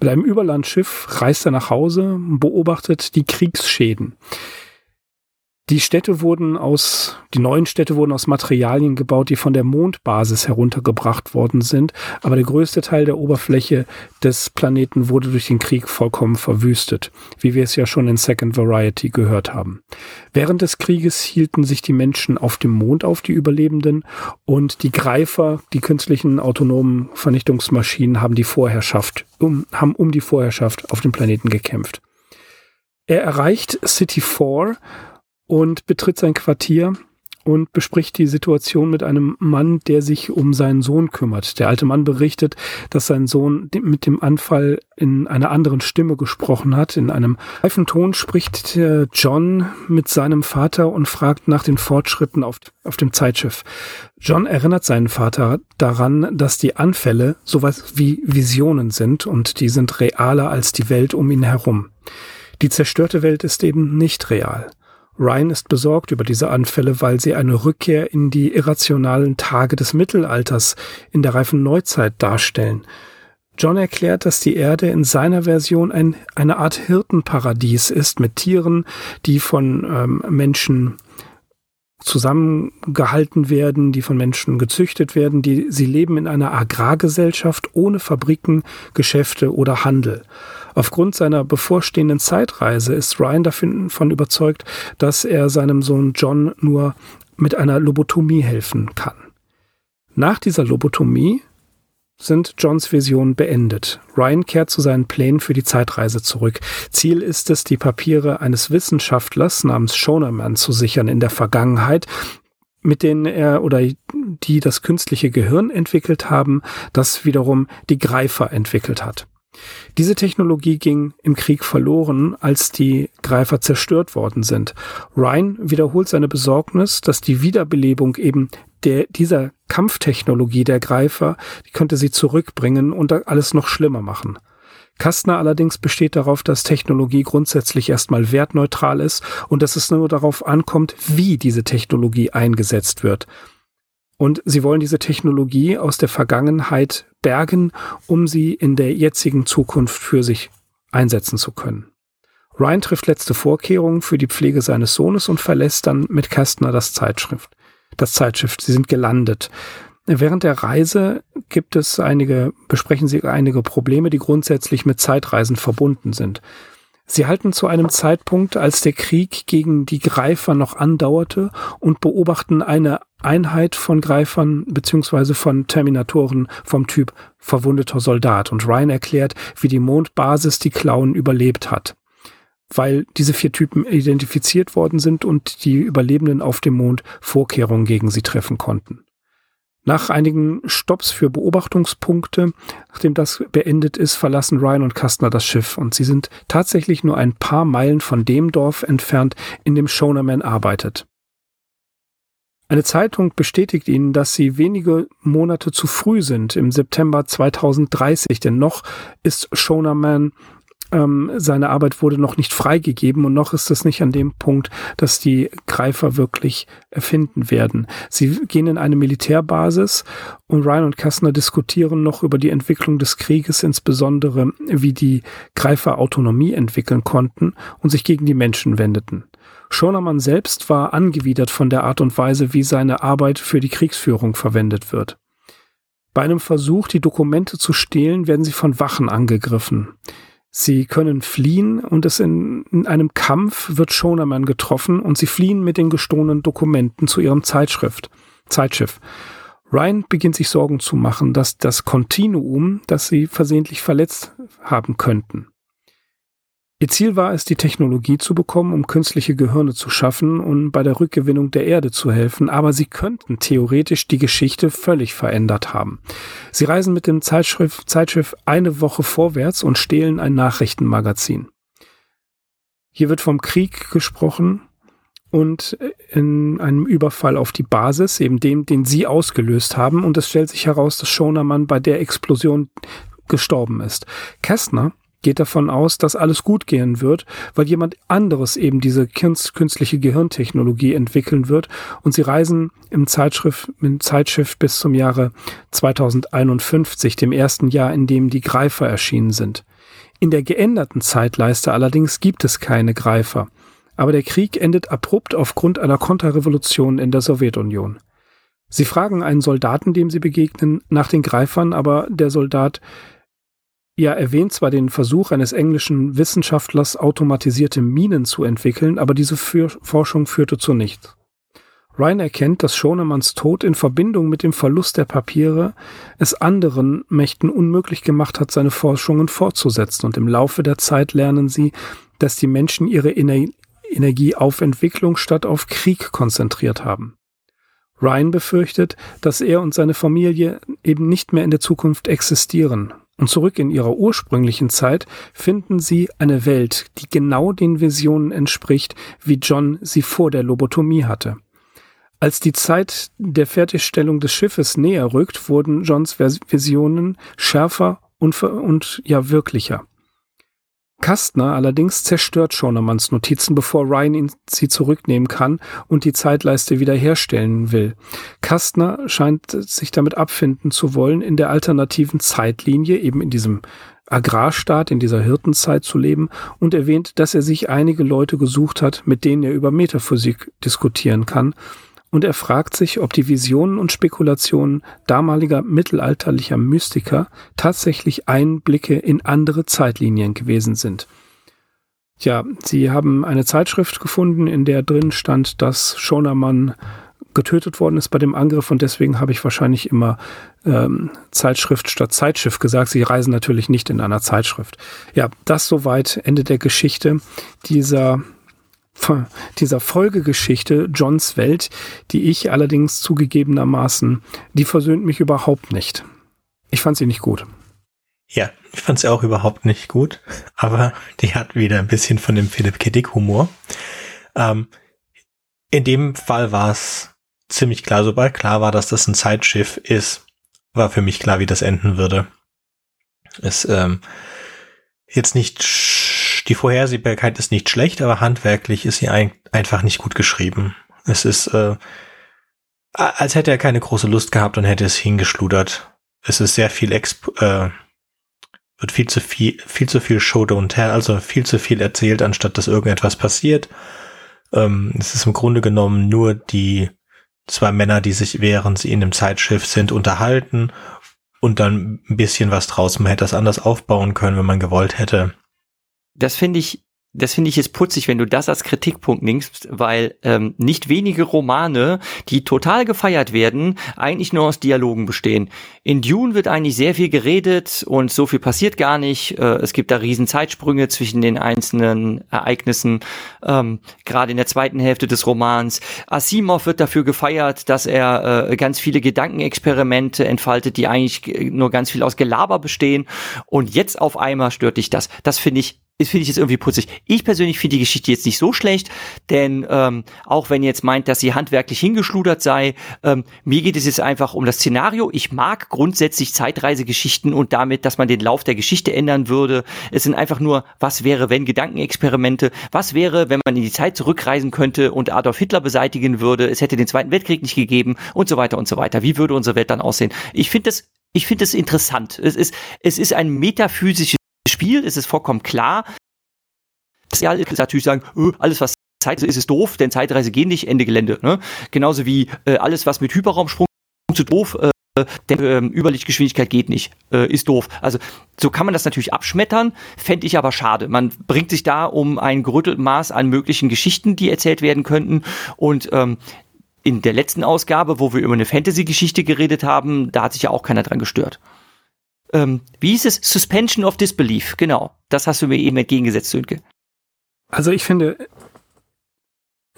Mit einem Überlandschiff reist er nach Hause und beobachtet die Kriegsschäden. Die Städte wurden aus, die neuen Städte wurden aus Materialien gebaut, die von der Mondbasis heruntergebracht worden sind, aber der größte Teil der Oberfläche des Planeten wurde durch den Krieg vollkommen verwüstet, wie wir es ja schon in Second Variety gehört haben. Während des Krieges hielten sich die Menschen auf dem Mond auf, die Überlebenden, und die Greifer, die künstlichen autonomen Vernichtungsmaschinen, haben die Vorherrschaft, um, haben um die Vorherrschaft auf dem Planeten gekämpft. Er erreicht City 4 und betritt sein Quartier und bespricht die Situation mit einem Mann, der sich um seinen Sohn kümmert. Der alte Mann berichtet, dass sein Sohn mit dem Anfall in einer anderen Stimme gesprochen hat. In einem reifen Ton spricht John mit seinem Vater und fragt nach den Fortschritten auf, auf dem Zeitschiff. John erinnert seinen Vater daran, dass die Anfälle sowas wie Visionen sind und die sind realer als die Welt um ihn herum. Die zerstörte Welt ist eben nicht real. Ryan ist besorgt über diese Anfälle, weil sie eine Rückkehr in die irrationalen Tage des Mittelalters in der reifen Neuzeit darstellen. John erklärt, dass die Erde in seiner Version ein, eine Art Hirtenparadies ist mit Tieren, die von ähm, Menschen zusammengehalten werden, die von Menschen gezüchtet werden, die sie leben in einer Agrargesellschaft ohne Fabriken, Geschäfte oder Handel. Aufgrund seiner bevorstehenden Zeitreise ist Ryan davon überzeugt, dass er seinem Sohn John nur mit einer Lobotomie helfen kann. Nach dieser Lobotomie sind Johns Visionen beendet. Ryan kehrt zu seinen Plänen für die Zeitreise zurück. Ziel ist es, die Papiere eines Wissenschaftlers namens Shonerman zu sichern in der Vergangenheit, mit denen er oder die das künstliche Gehirn entwickelt haben, das wiederum die Greifer entwickelt hat. Diese Technologie ging im Krieg verloren, als die Greifer zerstört worden sind. Ryan wiederholt seine Besorgnis, dass die Wiederbelebung eben der, dieser Kampftechnologie der Greifer, die könnte sie zurückbringen und alles noch schlimmer machen. Kastner allerdings besteht darauf, dass Technologie grundsätzlich erstmal wertneutral ist und dass es nur darauf ankommt, wie diese Technologie eingesetzt wird. Und sie wollen diese Technologie aus der Vergangenheit bergen, um sie in der jetzigen Zukunft für sich einsetzen zu können. Ryan trifft letzte Vorkehrungen für die Pflege seines Sohnes und verlässt dann mit Kästner das Zeitschrift. Das Zeitschiff. Sie sind gelandet. Während der Reise gibt es einige, besprechen sie einige Probleme, die grundsätzlich mit Zeitreisen verbunden sind. Sie halten zu einem Zeitpunkt, als der Krieg gegen die Greifer noch andauerte und beobachten eine Einheit von Greifern beziehungsweise von Terminatoren vom Typ verwundeter Soldat. Und Ryan erklärt, wie die Mondbasis die Klauen überlebt hat. Weil diese vier Typen identifiziert worden sind und die Überlebenden auf dem Mond Vorkehrungen gegen sie treffen konnten. Nach einigen Stops für Beobachtungspunkte, nachdem das beendet ist, verlassen Ryan und Kastner das Schiff und sie sind tatsächlich nur ein paar Meilen von dem Dorf entfernt, in dem Shonerman arbeitet. Eine Zeitung bestätigt ihnen, dass sie wenige Monate zu früh sind, im September 2030, denn noch ist Shonerman ähm, seine Arbeit wurde noch nicht freigegeben und noch ist es nicht an dem Punkt, dass die Greifer wirklich erfinden werden. Sie gehen in eine Militärbasis und Ryan und Kastner diskutieren noch über die Entwicklung des Krieges, insbesondere wie die Greifer Autonomie entwickeln konnten und sich gegen die Menschen wendeten. Schonermann selbst war angewidert von der Art und Weise, wie seine Arbeit für die Kriegsführung verwendet wird. Bei einem Versuch, die Dokumente zu stehlen, werden sie von Wachen angegriffen. Sie können fliehen und es in, in einem Kampf wird Shonerman getroffen und sie fliehen mit den gestohlenen Dokumenten zu ihrem Zeitschrift, Zeitschiff. Ryan beginnt sich Sorgen zu machen, dass das Kontinuum, das sie versehentlich verletzt haben könnten. Ihr Ziel war es, die Technologie zu bekommen, um künstliche Gehirne zu schaffen und bei der Rückgewinnung der Erde zu helfen, aber sie könnten theoretisch die Geschichte völlig verändert haben. Sie reisen mit dem Zeitschrift, Zeitschiff eine Woche vorwärts und stehlen ein Nachrichtenmagazin. Hier wird vom Krieg gesprochen und in einem Überfall auf die Basis, eben dem, den sie ausgelöst haben, und es stellt sich heraus, dass Schonermann bei der Explosion gestorben ist. Kästner geht davon aus, dass alles gut gehen wird, weil jemand anderes eben diese künstliche Gehirntechnologie entwickeln wird und sie reisen im Zeitschrift, im Zeitschiff bis zum Jahre 2051, dem ersten Jahr, in dem die Greifer erschienen sind. In der geänderten Zeitleiste allerdings gibt es keine Greifer. aber der Krieg endet abrupt aufgrund einer Konterrevolution in der Sowjetunion. Sie fragen einen Soldaten, dem sie begegnen, nach den Greifern, aber der Soldat ja erwähnt zwar den Versuch eines englischen Wissenschaftlers, automatisierte Minen zu entwickeln, aber diese Forschung führte zu nichts. Ryan erkennt, dass Schonemanns Tod in Verbindung mit dem Verlust der Papiere es anderen Mächten unmöglich gemacht hat, seine Forschungen fortzusetzen. Und im Laufe der Zeit lernen sie, dass die Menschen ihre Ener Energie auf Entwicklung statt auf Krieg konzentriert haben. Ryan befürchtet, dass er und seine Familie eben nicht mehr in der Zukunft existieren. Und zurück in ihrer ursprünglichen Zeit finden sie eine Welt, die genau den Visionen entspricht, wie John sie vor der Lobotomie hatte. Als die Zeit der Fertigstellung des Schiffes näher rückt, wurden Johns Visionen schärfer und, und ja wirklicher. Kastner allerdings zerstört Schonemanns Notizen, bevor Ryan ihn, sie zurücknehmen kann und die Zeitleiste wiederherstellen will. Kastner scheint sich damit abfinden zu wollen, in der alternativen Zeitlinie, eben in diesem Agrarstaat, in dieser Hirtenzeit zu leben und erwähnt, dass er sich einige Leute gesucht hat, mit denen er über Metaphysik diskutieren kann und er fragt sich, ob die Visionen und Spekulationen damaliger mittelalterlicher Mystiker tatsächlich Einblicke in andere Zeitlinien gewesen sind. Ja, sie haben eine Zeitschrift gefunden, in der drin stand, dass Schonermann getötet worden ist bei dem Angriff und deswegen habe ich wahrscheinlich immer ähm, Zeitschrift statt Zeitschiff gesagt. Sie reisen natürlich nicht in einer Zeitschrift. Ja, das soweit Ende der Geschichte dieser dieser Folgegeschichte Johns Welt, die ich allerdings zugegebenermaßen, die versöhnt mich überhaupt nicht. Ich fand sie nicht gut. Ja, ich fand sie auch überhaupt nicht gut, aber die hat wieder ein bisschen von dem Philipp K. Humor. Ähm, in dem Fall war es ziemlich klar, sobald klar war, dass das ein Zeitschiff ist, war für mich klar, wie das enden würde. Es ähm, jetzt nicht die Vorhersehbarkeit ist nicht schlecht, aber handwerklich ist sie ein, einfach nicht gut geschrieben. Es ist, äh, als hätte er keine große Lust gehabt und hätte es hingeschludert. Es ist sehr viel Exp äh, wird viel zu viel, viel zu viel Show don't tell, also viel zu viel erzählt, anstatt dass irgendetwas passiert. Ähm, es ist im Grunde genommen nur die zwei Männer, die sich während sie in dem Zeitschiff sind, unterhalten und dann ein bisschen was draus. Man hätte das anders aufbauen können, wenn man gewollt hätte das finde ich das finde ich jetzt putzig, wenn du das als Kritikpunkt nimmst, weil ähm, nicht wenige Romane, die total gefeiert werden, eigentlich nur aus Dialogen bestehen. In Dune wird eigentlich sehr viel geredet und so viel passiert gar nicht. Äh, es gibt da riesen Zeitsprünge zwischen den einzelnen Ereignissen, ähm, gerade in der zweiten Hälfte des Romans. Asimov wird dafür gefeiert, dass er äh, ganz viele Gedankenexperimente entfaltet, die eigentlich nur ganz viel aus Gelaber bestehen. Und jetzt auf einmal stört dich das. Das finde ich finde ich jetzt irgendwie putzig. Ich persönlich finde die Geschichte jetzt nicht so schlecht, denn ähm, auch wenn ihr jetzt meint, dass sie handwerklich hingeschludert sei, ähm, mir geht es jetzt einfach um das Szenario. Ich mag grundsätzlich Zeitreisegeschichten und damit, dass man den Lauf der Geschichte ändern würde. Es sind einfach nur, was wäre, wenn Gedankenexperimente, was wäre, wenn man in die Zeit zurückreisen könnte und Adolf Hitler beseitigen würde, es hätte den Zweiten Weltkrieg nicht gegeben und so weiter und so weiter. Wie würde unsere Welt dann aussehen? Ich finde das ich finde es interessant. Es ist, es ist ein metaphysisches Spiel ist es vollkommen klar. Ja, natürlich sagen, öh, alles was Zeit ist, ist doof, denn Zeitreise gehen nicht, Ende Gelände. Ne? Genauso wie äh, alles, was mit Hyperraumsprung zu doof, äh, denn ähm, Überlichtgeschwindigkeit geht nicht, äh, ist doof. Also so kann man das natürlich abschmettern, fände ich aber schade. Man bringt sich da um ein gerütteltes Maß an möglichen Geschichten, die erzählt werden könnten. Und ähm, in der letzten Ausgabe, wo wir über eine Fantasy-Geschichte geredet haben, da hat sich ja auch keiner dran gestört ähm, wie hieß es? Suspension of Disbelief, genau. Das hast du mir eben entgegengesetzt, Sönke. Also ich finde,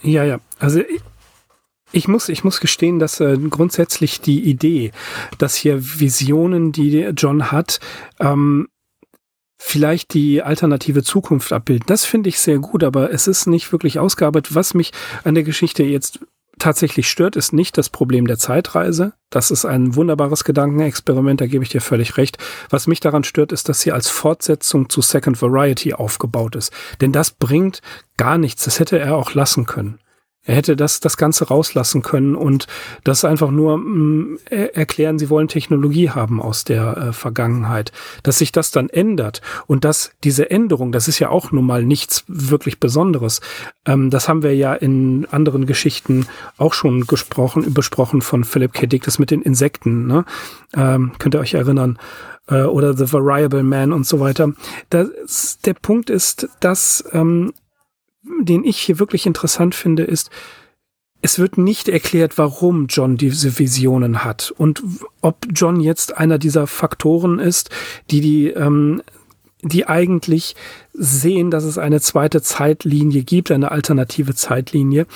ja, ja, also ich muss, ich muss gestehen, dass äh, grundsätzlich die Idee, dass hier Visionen, die John hat, ähm, vielleicht die alternative Zukunft abbilden. Das finde ich sehr gut, aber es ist nicht wirklich ausgearbeitet. Was mich an der Geschichte jetzt tatsächlich stört, ist nicht das Problem der Zeitreise. Das ist ein wunderbares Gedankenexperiment, da gebe ich dir völlig recht. Was mich daran stört, ist, dass sie als Fortsetzung zu Second Variety aufgebaut ist. Denn das bringt gar nichts. Das hätte er auch lassen können. Er hätte das, das Ganze rauslassen können und das einfach nur mh, mm, erklären, sie wollen Technologie haben aus der äh, Vergangenheit. Dass sich das dann ändert und dass diese Änderung, das ist ja auch nun mal nichts wirklich Besonderes. Ähm, das haben wir ja in anderen Geschichten auch schon gesprochen, besprochen von Philip K. Dick, das mit den Insekten. Ne? Ähm, könnt ihr euch erinnern? Äh, oder The Variable Man und so weiter. Das, der Punkt ist, dass ähm, den ich hier wirklich interessant finde, ist, es wird nicht erklärt, warum John diese Visionen hat und ob John jetzt einer dieser Faktoren ist, die die ähm, die eigentlich sehen, dass es eine zweite Zeitlinie gibt, eine alternative Zeitlinie,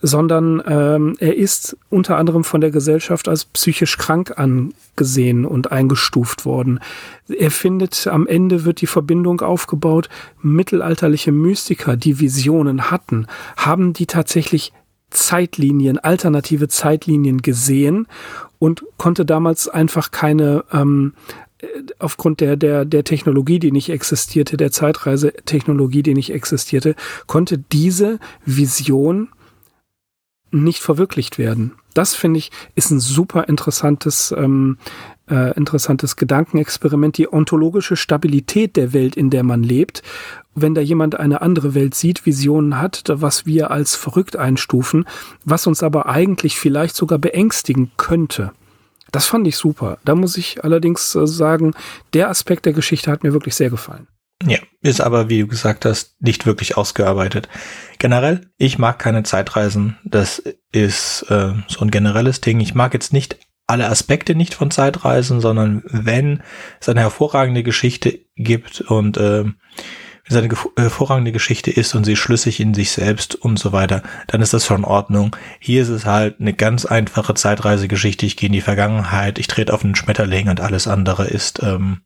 sondern ähm, er ist unter anderem von der Gesellschaft als psychisch krank angesehen und eingestuft worden. Er findet, am Ende wird die Verbindung aufgebaut, mittelalterliche Mystiker, die Visionen hatten, haben die tatsächlich Zeitlinien, alternative Zeitlinien gesehen und konnte damals einfach keine ähm, aufgrund der, der, der Technologie, die nicht existierte, der Zeitreisetechnologie, die nicht existierte, konnte diese Vision nicht verwirklicht werden. Das finde ich ist ein super interessantes, ähm, äh, interessantes Gedankenexperiment. Die ontologische Stabilität der Welt, in der man lebt. Wenn da jemand eine andere Welt sieht, Visionen hat, was wir als verrückt einstufen, was uns aber eigentlich vielleicht sogar beängstigen könnte. Das fand ich super. Da muss ich allerdings äh, sagen, der Aspekt der Geschichte hat mir wirklich sehr gefallen. Ja, ist aber, wie du gesagt hast, nicht wirklich ausgearbeitet. Generell, ich mag keine Zeitreisen. Das ist äh, so ein generelles Ding. Ich mag jetzt nicht alle Aspekte nicht von Zeitreisen, sondern wenn es eine hervorragende Geschichte gibt und äh, wenn es eine hervorragende Geschichte ist und sie schlüssig in sich selbst und so weiter, dann ist das schon in Ordnung. Hier ist es halt eine ganz einfache Zeitreisegeschichte. Ich gehe in die Vergangenheit, ich trete auf einen Schmetterling und alles andere ist, ähm,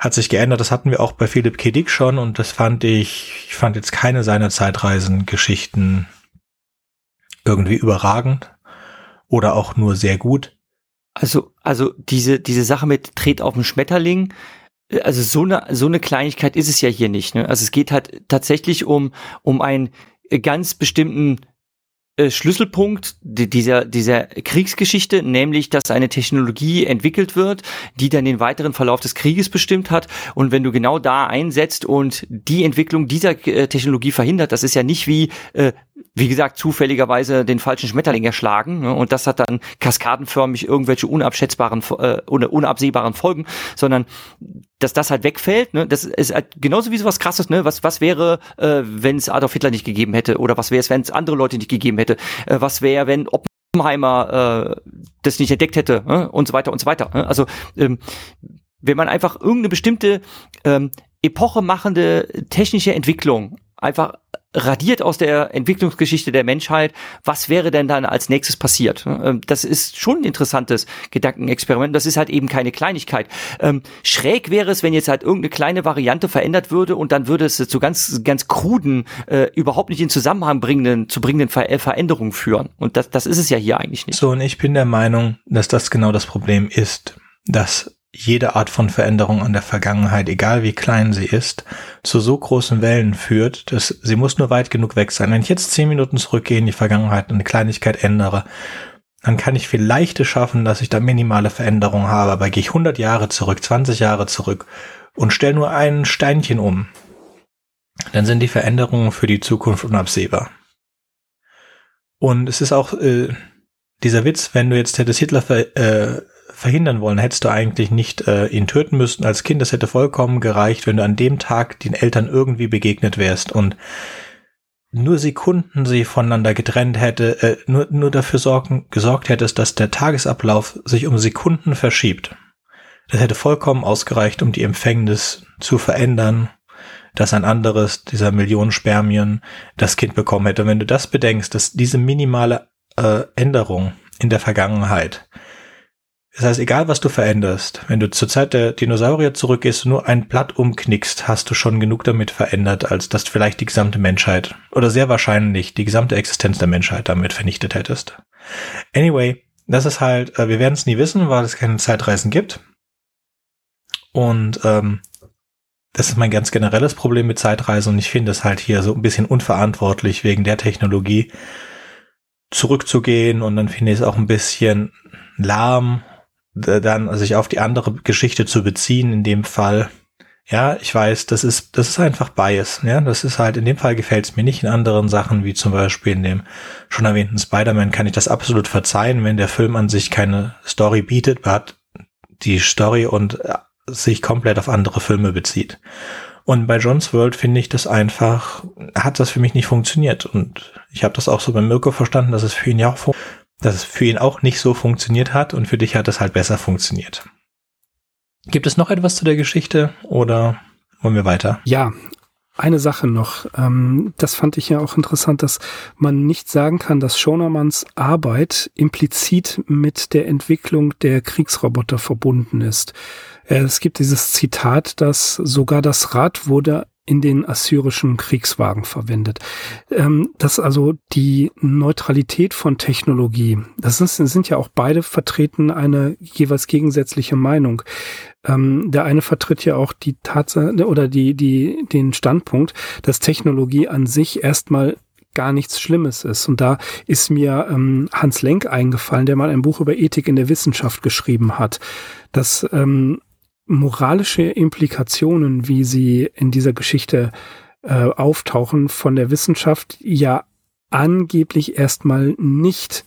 hat sich geändert. Das hatten wir auch bei Philipp K. Dick schon und das fand ich, ich fand jetzt keine seiner Zeitreisengeschichten irgendwie überragend oder auch nur sehr gut. Also, also diese, diese Sache mit Tret auf den Schmetterling, also so eine, so eine Kleinigkeit ist es ja hier nicht. Ne? Also es geht halt tatsächlich um, um einen ganz bestimmten äh, Schlüsselpunkt dieser, dieser Kriegsgeschichte, nämlich, dass eine Technologie entwickelt wird, die dann den weiteren Verlauf des Krieges bestimmt hat. Und wenn du genau da einsetzt und die Entwicklung dieser äh, Technologie verhindert, das ist ja nicht wie, äh, wie gesagt, zufälligerweise den falschen Schmetterling erschlagen. Ne? Und das hat dann kaskadenförmig irgendwelche unabschätzbaren, äh, unabsehbaren Folgen, sondern dass das halt wegfällt, ne, das ist halt genauso wie so was krasses, ne? Was, was wäre, äh, wenn es Adolf Hitler nicht gegeben hätte? Oder was wäre es, wenn es andere Leute nicht gegeben hätte? Äh, was wäre, wenn Oppenheimer äh, das nicht entdeckt hätte? Äh? Und so weiter und so weiter. Ne? Also ähm, wenn man einfach irgendeine bestimmte ähm, epochemachende technische Entwicklung einfach radiert aus der Entwicklungsgeschichte der Menschheit, was wäre denn dann als nächstes passiert? Ähm, das ist schon ein interessantes Gedankenexperiment. Das ist halt eben keine Kleinigkeit. Ähm, schräg wäre es, wenn jetzt halt irgendeine kleine Variante verändert würde und dann würde es zu ganz, ganz kruden, äh, überhaupt nicht in Zusammenhang bringenden, zu bringenden äh, Veränderungen führen. Und das, das ist es ja hier eigentlich nicht. So, und ich bin der Meinung, dass das genau das Problem ist, dass jede Art von Veränderung an der Vergangenheit, egal wie klein sie ist, zu so großen Wellen führt, dass sie muss nur weit genug weg sein. Wenn ich jetzt zehn Minuten zurückgehe in die Vergangenheit und eine Kleinigkeit ändere, dann kann ich vielleicht es schaffen, dass ich da minimale Veränderungen habe. Aber gehe ich 100 Jahre zurück, 20 Jahre zurück und stelle nur ein Steinchen um, dann sind die Veränderungen für die Zukunft unabsehbar. Und es ist auch äh, dieser Witz, wenn du jetzt hättest Hitler ver, äh, verhindern wollen, hättest du eigentlich nicht äh, ihn töten müssen als Kind. Das hätte vollkommen gereicht, wenn du an dem Tag den Eltern irgendwie begegnet wärst und nur Sekunden sie voneinander getrennt hätte, äh, nur, nur dafür sorgen, gesorgt hättest, dass der Tagesablauf sich um Sekunden verschiebt. Das hätte vollkommen ausgereicht, um die Empfängnis zu verändern, dass ein anderes dieser Millionen Spermien das Kind bekommen hätte. Und wenn du das bedenkst, dass diese minimale äh, Änderung in der Vergangenheit das heißt, egal was du veränderst, wenn du zur Zeit der Dinosaurier zurückgehst und nur ein Blatt umknickst, hast du schon genug damit verändert, als dass vielleicht die gesamte Menschheit oder sehr wahrscheinlich die gesamte Existenz der Menschheit damit vernichtet hättest. Anyway, das ist halt, äh, wir werden es nie wissen, weil es keine Zeitreisen gibt. Und ähm, das ist mein ganz generelles Problem mit Zeitreisen und ich finde es halt hier so ein bisschen unverantwortlich wegen der Technologie zurückzugehen und dann finde ich es auch ein bisschen lahm, dann sich auf die andere Geschichte zu beziehen in dem Fall. Ja, ich weiß, das ist, das ist einfach Bias. Ja, das ist halt, in dem Fall gefällt es mir nicht. In anderen Sachen, wie zum Beispiel in dem schon erwähnten Spider-Man, kann ich das absolut verzeihen, wenn der Film an sich keine Story bietet, hat die Story und äh, sich komplett auf andere Filme bezieht. Und bei John's World finde ich das einfach, hat das für mich nicht funktioniert. Und ich habe das auch so bei Mirko verstanden, dass es für ihn ja auch, dass es für ihn auch nicht so funktioniert hat und für dich hat es halt besser funktioniert. Gibt es noch etwas zu der Geschichte oder wollen wir weiter? Ja, eine Sache noch. Ähm, das fand ich ja auch interessant, dass man nicht sagen kann, dass Schonermanns Arbeit implizit mit der Entwicklung der Kriegsroboter verbunden ist. Äh, es gibt dieses Zitat, dass sogar das Rad wurde in den assyrischen Kriegswagen verwendet. Ähm, dass also die Neutralität von Technologie, das ist, sind ja auch beide vertreten eine jeweils gegensätzliche Meinung. Ähm, der eine vertritt ja auch die Tatsache oder die, die, den Standpunkt, dass Technologie an sich erstmal gar nichts Schlimmes ist. Und da ist mir ähm, Hans Lenk eingefallen, der mal ein Buch über Ethik in der Wissenschaft geschrieben hat, dass ähm, moralische Implikationen, wie sie in dieser Geschichte äh, auftauchen, von der Wissenschaft ja angeblich erstmal nicht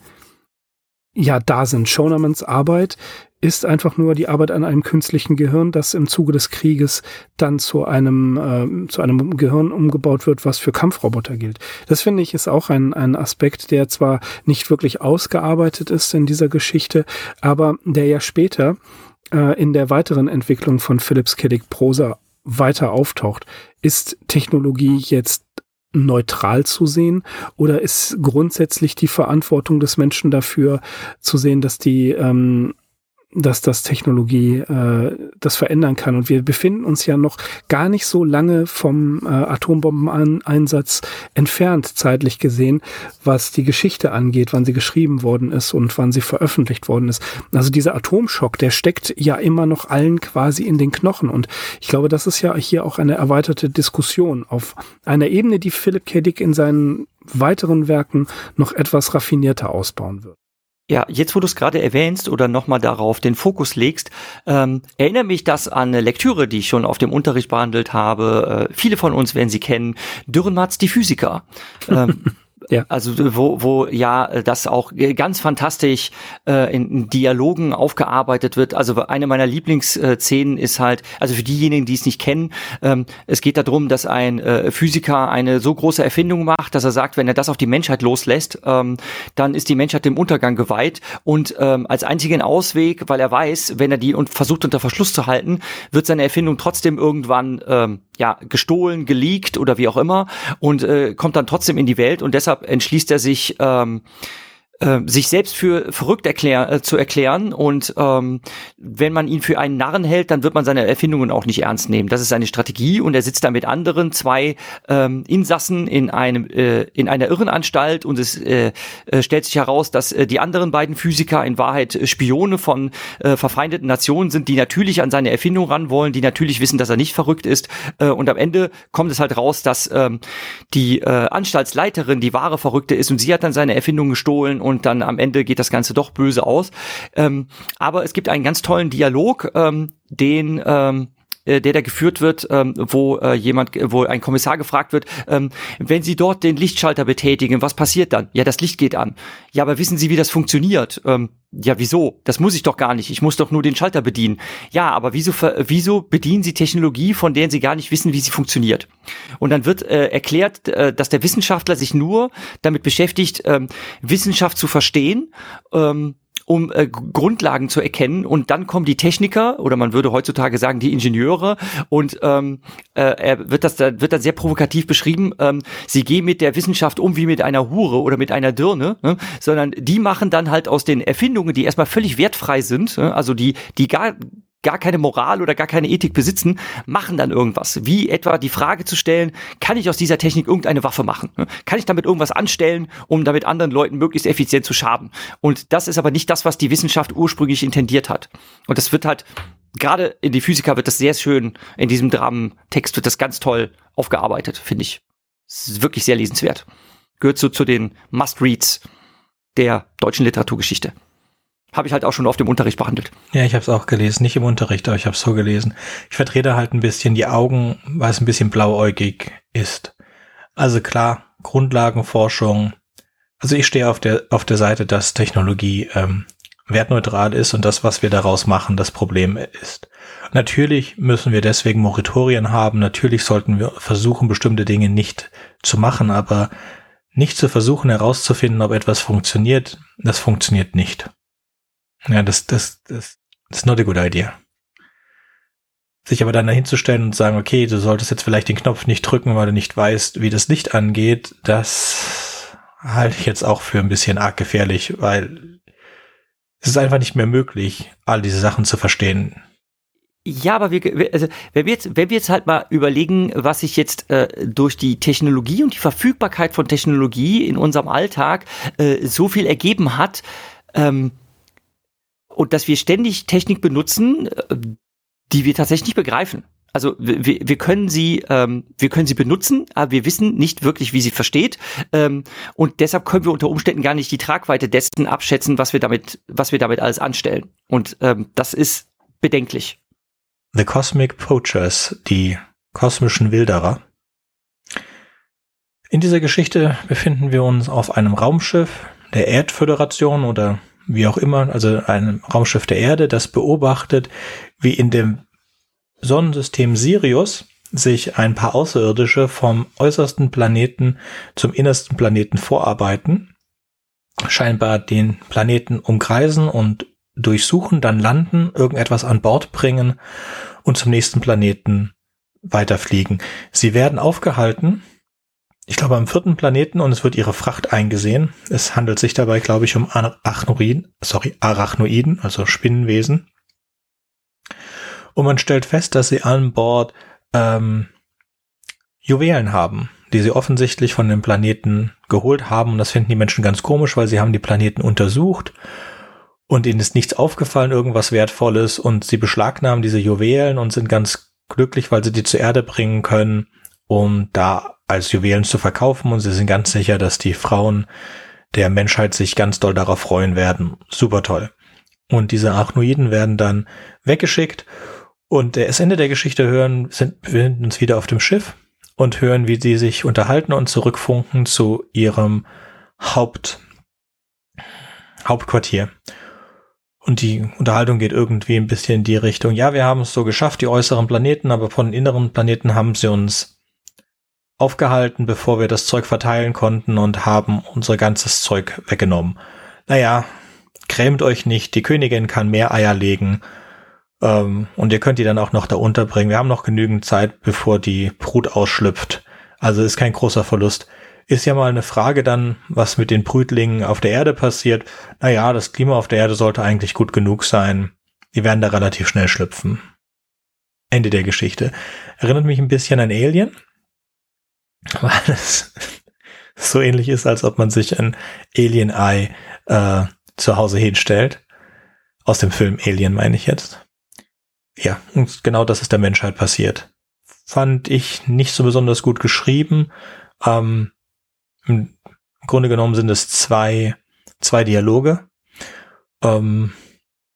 ja da sind. Schonermans Arbeit ist einfach nur die Arbeit an einem künstlichen Gehirn, das im Zuge des Krieges dann zu einem, äh, zu einem Gehirn umgebaut wird, was für Kampfroboter gilt. Das finde ich ist auch ein, ein Aspekt, der zwar nicht wirklich ausgearbeitet ist in dieser Geschichte, aber der ja später äh, in der weiteren Entwicklung von Philips Kiddick Prosa weiter auftaucht. Ist Technologie jetzt neutral zu sehen oder ist grundsätzlich die Verantwortung des Menschen dafür zu sehen, dass die ähm, dass das Technologie äh, das verändern kann. Und wir befinden uns ja noch gar nicht so lange vom äh, Atombombeneinsatz entfernt, zeitlich gesehen, was die Geschichte angeht, wann sie geschrieben worden ist und wann sie veröffentlicht worden ist. Also dieser Atomschock, der steckt ja immer noch allen quasi in den Knochen. Und ich glaube, das ist ja hier auch eine erweiterte Diskussion auf einer Ebene, die Philip K. Dick in seinen weiteren Werken noch etwas raffinierter ausbauen wird. Ja, jetzt wo du es gerade erwähnst oder nochmal darauf den Fokus legst, ähm, erinnere mich das an eine Lektüre, die ich schon auf dem Unterricht behandelt habe. Äh, viele von uns werden sie kennen. Dürrenmatz, die Physiker. Ähm, Ja. Also wo, wo ja das auch ganz fantastisch äh, in, Dialogen aufgearbeitet wird. Also eine meiner Lieblingsszenen ist halt, also für diejenigen, die es nicht kennen, ähm, es geht darum, dass ein äh, Physiker eine so große Erfindung macht, dass er sagt, wenn er das auf die Menschheit loslässt, ähm, dann ist die Menschheit dem Untergang geweiht und ähm, als einzigen Ausweg, weil er weiß, wenn er die und versucht unter Verschluss zu halten, wird seine Erfindung trotzdem irgendwann ähm, ja gestohlen, geleakt oder wie auch immer und äh, kommt dann trotzdem in die Welt und deshalb entschließt er sich ähm, äh, sich selbst für verrückt erklär, äh, zu erklären. Und ähm, wenn man ihn für einen Narren hält, dann wird man seine Erfindungen auch nicht ernst nehmen. Das ist seine Strategie. Und er sitzt da mit anderen zwei ähm, Insassen in einem äh, in einer Irrenanstalt. Und es äh, äh, stellt sich heraus, dass äh, die anderen beiden Physiker in Wahrheit Spione von äh, verfeindeten Nationen sind, die natürlich an seine Erfindung ran wollen, die natürlich wissen, dass er nicht verrückt ist. Äh, und am Ende kommt es halt raus, dass ähm, die äh, Anstaltsleiterin die wahre Verrückte ist. Und sie hat dann seine Erfindung gestohlen und dann am Ende geht das Ganze doch böse aus. Ähm, aber es gibt einen ganz tollen Dialog, ähm, den ähm, äh, der da geführt wird, ähm, wo äh, jemand, wo ein Kommissar gefragt wird, ähm, wenn Sie dort den Lichtschalter betätigen, was passiert dann? Ja, das Licht geht an. Ja, aber wissen Sie, wie das funktioniert? Ähm, ja, wieso? Das muss ich doch gar nicht. Ich muss doch nur den Schalter bedienen. Ja, aber wieso, wieso bedienen Sie Technologie, von der Sie gar nicht wissen, wie sie funktioniert? Und dann wird äh, erklärt, äh, dass der Wissenschaftler sich nur damit beschäftigt, ähm, Wissenschaft zu verstehen. Ähm, um äh, Grundlagen zu erkennen. Und dann kommen die Techniker oder man würde heutzutage sagen die Ingenieure und ähm, äh, er wird das da wird dann sehr provokativ beschrieben. Ähm, sie gehen mit der Wissenschaft um wie mit einer Hure oder mit einer Dirne, ne? sondern die machen dann halt aus den Erfindungen, die erstmal völlig wertfrei sind, ne? also die die gar gar keine Moral oder gar keine Ethik besitzen, machen dann irgendwas. Wie etwa die Frage zu stellen, kann ich aus dieser Technik irgendeine Waffe machen? Kann ich damit irgendwas anstellen, um damit anderen Leuten möglichst effizient zu schaden? Und das ist aber nicht das, was die Wissenschaft ursprünglich intendiert hat. Und das wird halt gerade in die Physiker wird das sehr schön, in diesem Dramentext wird das ganz toll aufgearbeitet, finde ich. Es ist wirklich sehr lesenswert. Gehört so zu den Must-Reads der deutschen Literaturgeschichte. Habe ich halt auch schon auf dem Unterricht behandelt. Ja, ich habe es auch gelesen, nicht im Unterricht, aber ich habe es so gelesen. Ich vertrete halt ein bisschen die Augen, weil es ein bisschen blauäugig ist. Also klar, Grundlagenforschung. Also ich stehe auf der auf der Seite, dass Technologie ähm, wertneutral ist und das, was wir daraus machen, das Problem ist. Natürlich müssen wir deswegen Moratorien haben. Natürlich sollten wir versuchen, bestimmte Dinge nicht zu machen, aber nicht zu versuchen herauszufinden, ob etwas funktioniert, das funktioniert nicht. Ja, das, das, das, das ist not a good idea. Sich aber dann dahinzustellen und sagen, okay, du solltest jetzt vielleicht den Knopf nicht drücken, weil du nicht weißt, wie das Licht angeht, das halte ich jetzt auch für ein bisschen arg gefährlich, weil es ist einfach nicht mehr möglich, all diese Sachen zu verstehen. Ja, aber wir, also, wenn wir jetzt, wenn wir jetzt halt mal überlegen, was sich jetzt äh, durch die Technologie und die Verfügbarkeit von Technologie in unserem Alltag äh, so viel ergeben hat, ähm, und dass wir ständig Technik benutzen, äh, die wir tatsächlich nicht begreifen. Also wir, wir können sie, ähm, wir können sie benutzen, aber wir wissen nicht wirklich, wie sie versteht. Ähm, und deshalb können wir unter Umständen gar nicht die Tragweite dessen abschätzen, was wir damit, was wir damit alles anstellen. Und ähm, das ist bedenklich. The Cosmic Poachers, die kosmischen Wilderer. In dieser Geschichte befinden wir uns auf einem Raumschiff der Erdföderation oder wie auch immer, also ein Raumschiff der Erde, das beobachtet, wie in dem Sonnensystem Sirius sich ein paar Außerirdische vom äußersten Planeten zum innersten Planeten vorarbeiten, scheinbar den Planeten umkreisen und durchsuchen, dann landen, irgendetwas an Bord bringen und zum nächsten Planeten weiterfliegen. Sie werden aufgehalten ich glaube, am vierten Planeten und es wird ihre Fracht eingesehen. Es handelt sich dabei, glaube ich, um Arachnoiden, sorry, Arachnoiden, also Spinnenwesen. Und man stellt fest, dass sie an Bord ähm, Juwelen haben, die sie offensichtlich von dem Planeten geholt haben. Und das finden die Menschen ganz komisch, weil sie haben die Planeten untersucht und ihnen ist nichts aufgefallen, irgendwas Wertvolles. Und sie beschlagnahmen diese Juwelen und sind ganz glücklich, weil sie die zur Erde bringen können, um da als Juwelen zu verkaufen und sie sind ganz sicher, dass die Frauen der Menschheit sich ganz doll darauf freuen werden. Super toll. Und diese Arachnoiden werden dann weggeschickt und das Ende der Geschichte hören, sind, sind uns wieder auf dem Schiff und hören, wie sie sich unterhalten und zurückfunken zu ihrem Haupt, Hauptquartier. Und die Unterhaltung geht irgendwie ein bisschen in die Richtung, ja, wir haben es so geschafft, die äußeren Planeten, aber von den inneren Planeten haben sie uns aufgehalten, bevor wir das Zeug verteilen konnten und haben unser ganzes Zeug weggenommen. Naja, grämt euch nicht, die Königin kann mehr Eier legen ähm, und ihr könnt die dann auch noch da unterbringen. Wir haben noch genügend Zeit, bevor die Brut ausschlüpft. Also ist kein großer Verlust. Ist ja mal eine Frage dann, was mit den Brütlingen auf der Erde passiert. Naja, das Klima auf der Erde sollte eigentlich gut genug sein. Die werden da relativ schnell schlüpfen. Ende der Geschichte. Erinnert mich ein bisschen an Alien weil es so ähnlich ist, als ob man sich ein Alien Eye äh, zu Hause hinstellt. Aus dem Film Alien meine ich jetzt. Ja, und genau das ist der Menschheit passiert. Fand ich nicht so besonders gut geschrieben. Ähm, Im Grunde genommen sind es zwei, zwei Dialoge. Ähm,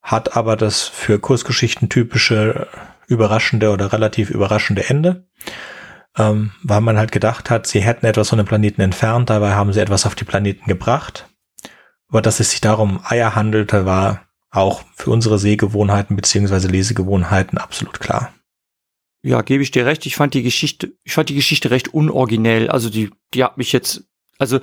hat aber das für Kursgeschichten typische überraschende oder relativ überraschende Ende ähm, weil man halt gedacht hat, sie hätten etwas von dem Planeten entfernt, dabei haben sie etwas auf die Planeten gebracht. Aber dass es sich darum Eier handelte, war auch für unsere Sehgewohnheiten beziehungsweise Lesegewohnheiten absolut klar. Ja, gebe ich dir recht. Ich fand die Geschichte, ich fand die Geschichte recht unoriginell. Also die, die hat mich jetzt, also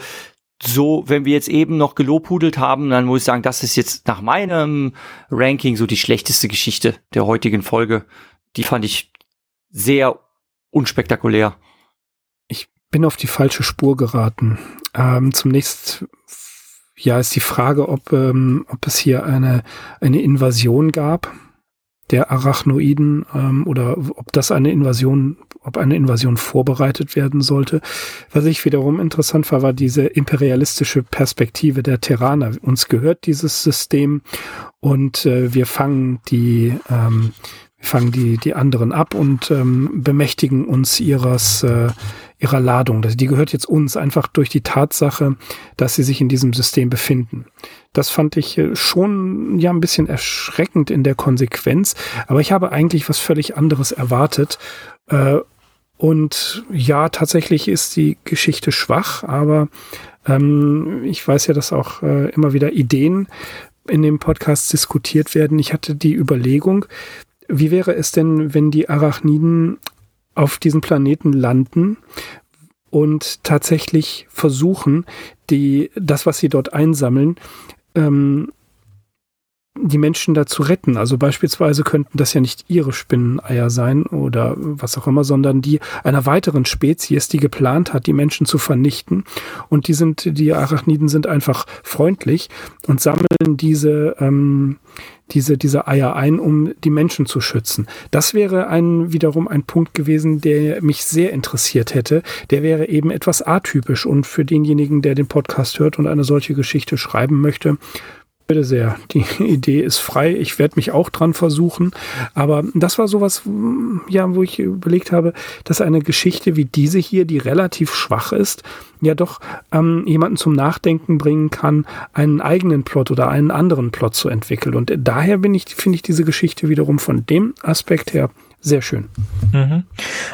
so, wenn wir jetzt eben noch gelobhudelt haben, dann muss ich sagen, das ist jetzt nach meinem Ranking so die schlechteste Geschichte der heutigen Folge. Die fand ich sehr unspektakulär. Ich bin auf die falsche Spur geraten. Ähm, zunächst ja ist die Frage, ob, ähm, ob es hier eine, eine Invasion gab der Arachnoiden ähm, oder ob das eine Invasion, ob eine Invasion vorbereitet werden sollte. Was ich wiederum interessant war, war diese imperialistische Perspektive der Terraner. Uns gehört dieses System und äh, wir fangen die ähm, fangen die, die anderen ab und ähm, bemächtigen uns ihres, äh, ihrer Ladung. Die gehört jetzt uns einfach durch die Tatsache, dass sie sich in diesem System befinden. Das fand ich äh, schon ja ein bisschen erschreckend in der Konsequenz, aber ich habe eigentlich was völlig anderes erwartet. Äh, und ja, tatsächlich ist die Geschichte schwach, aber ähm, ich weiß ja, dass auch äh, immer wieder Ideen in dem Podcast diskutiert werden. Ich hatte die Überlegung, wie wäre es denn, wenn die Arachniden auf diesem Planeten landen und tatsächlich versuchen, die, das, was sie dort einsammeln, ähm, die Menschen da zu retten. Also beispielsweise könnten das ja nicht ihre Spinneneier sein oder was auch immer, sondern die einer weiteren Spezies, die geplant hat, die Menschen zu vernichten. Und die sind, die Arachniden sind einfach freundlich und sammeln diese, ähm, diese, diese Eier ein, um die Menschen zu schützen. Das wäre ein, wiederum ein Punkt gewesen, der mich sehr interessiert hätte. Der wäre eben etwas atypisch und für denjenigen, der den Podcast hört und eine solche Geschichte schreiben möchte, Bitte sehr. Die Idee ist frei. Ich werde mich auch dran versuchen. Aber das war sowas, ja, wo ich überlegt habe, dass eine Geschichte wie diese hier, die relativ schwach ist, ja doch ähm, jemanden zum Nachdenken bringen kann, einen eigenen Plot oder einen anderen Plot zu entwickeln. Und daher bin ich, finde ich diese Geschichte wiederum von dem Aspekt her sehr schön. Mhm.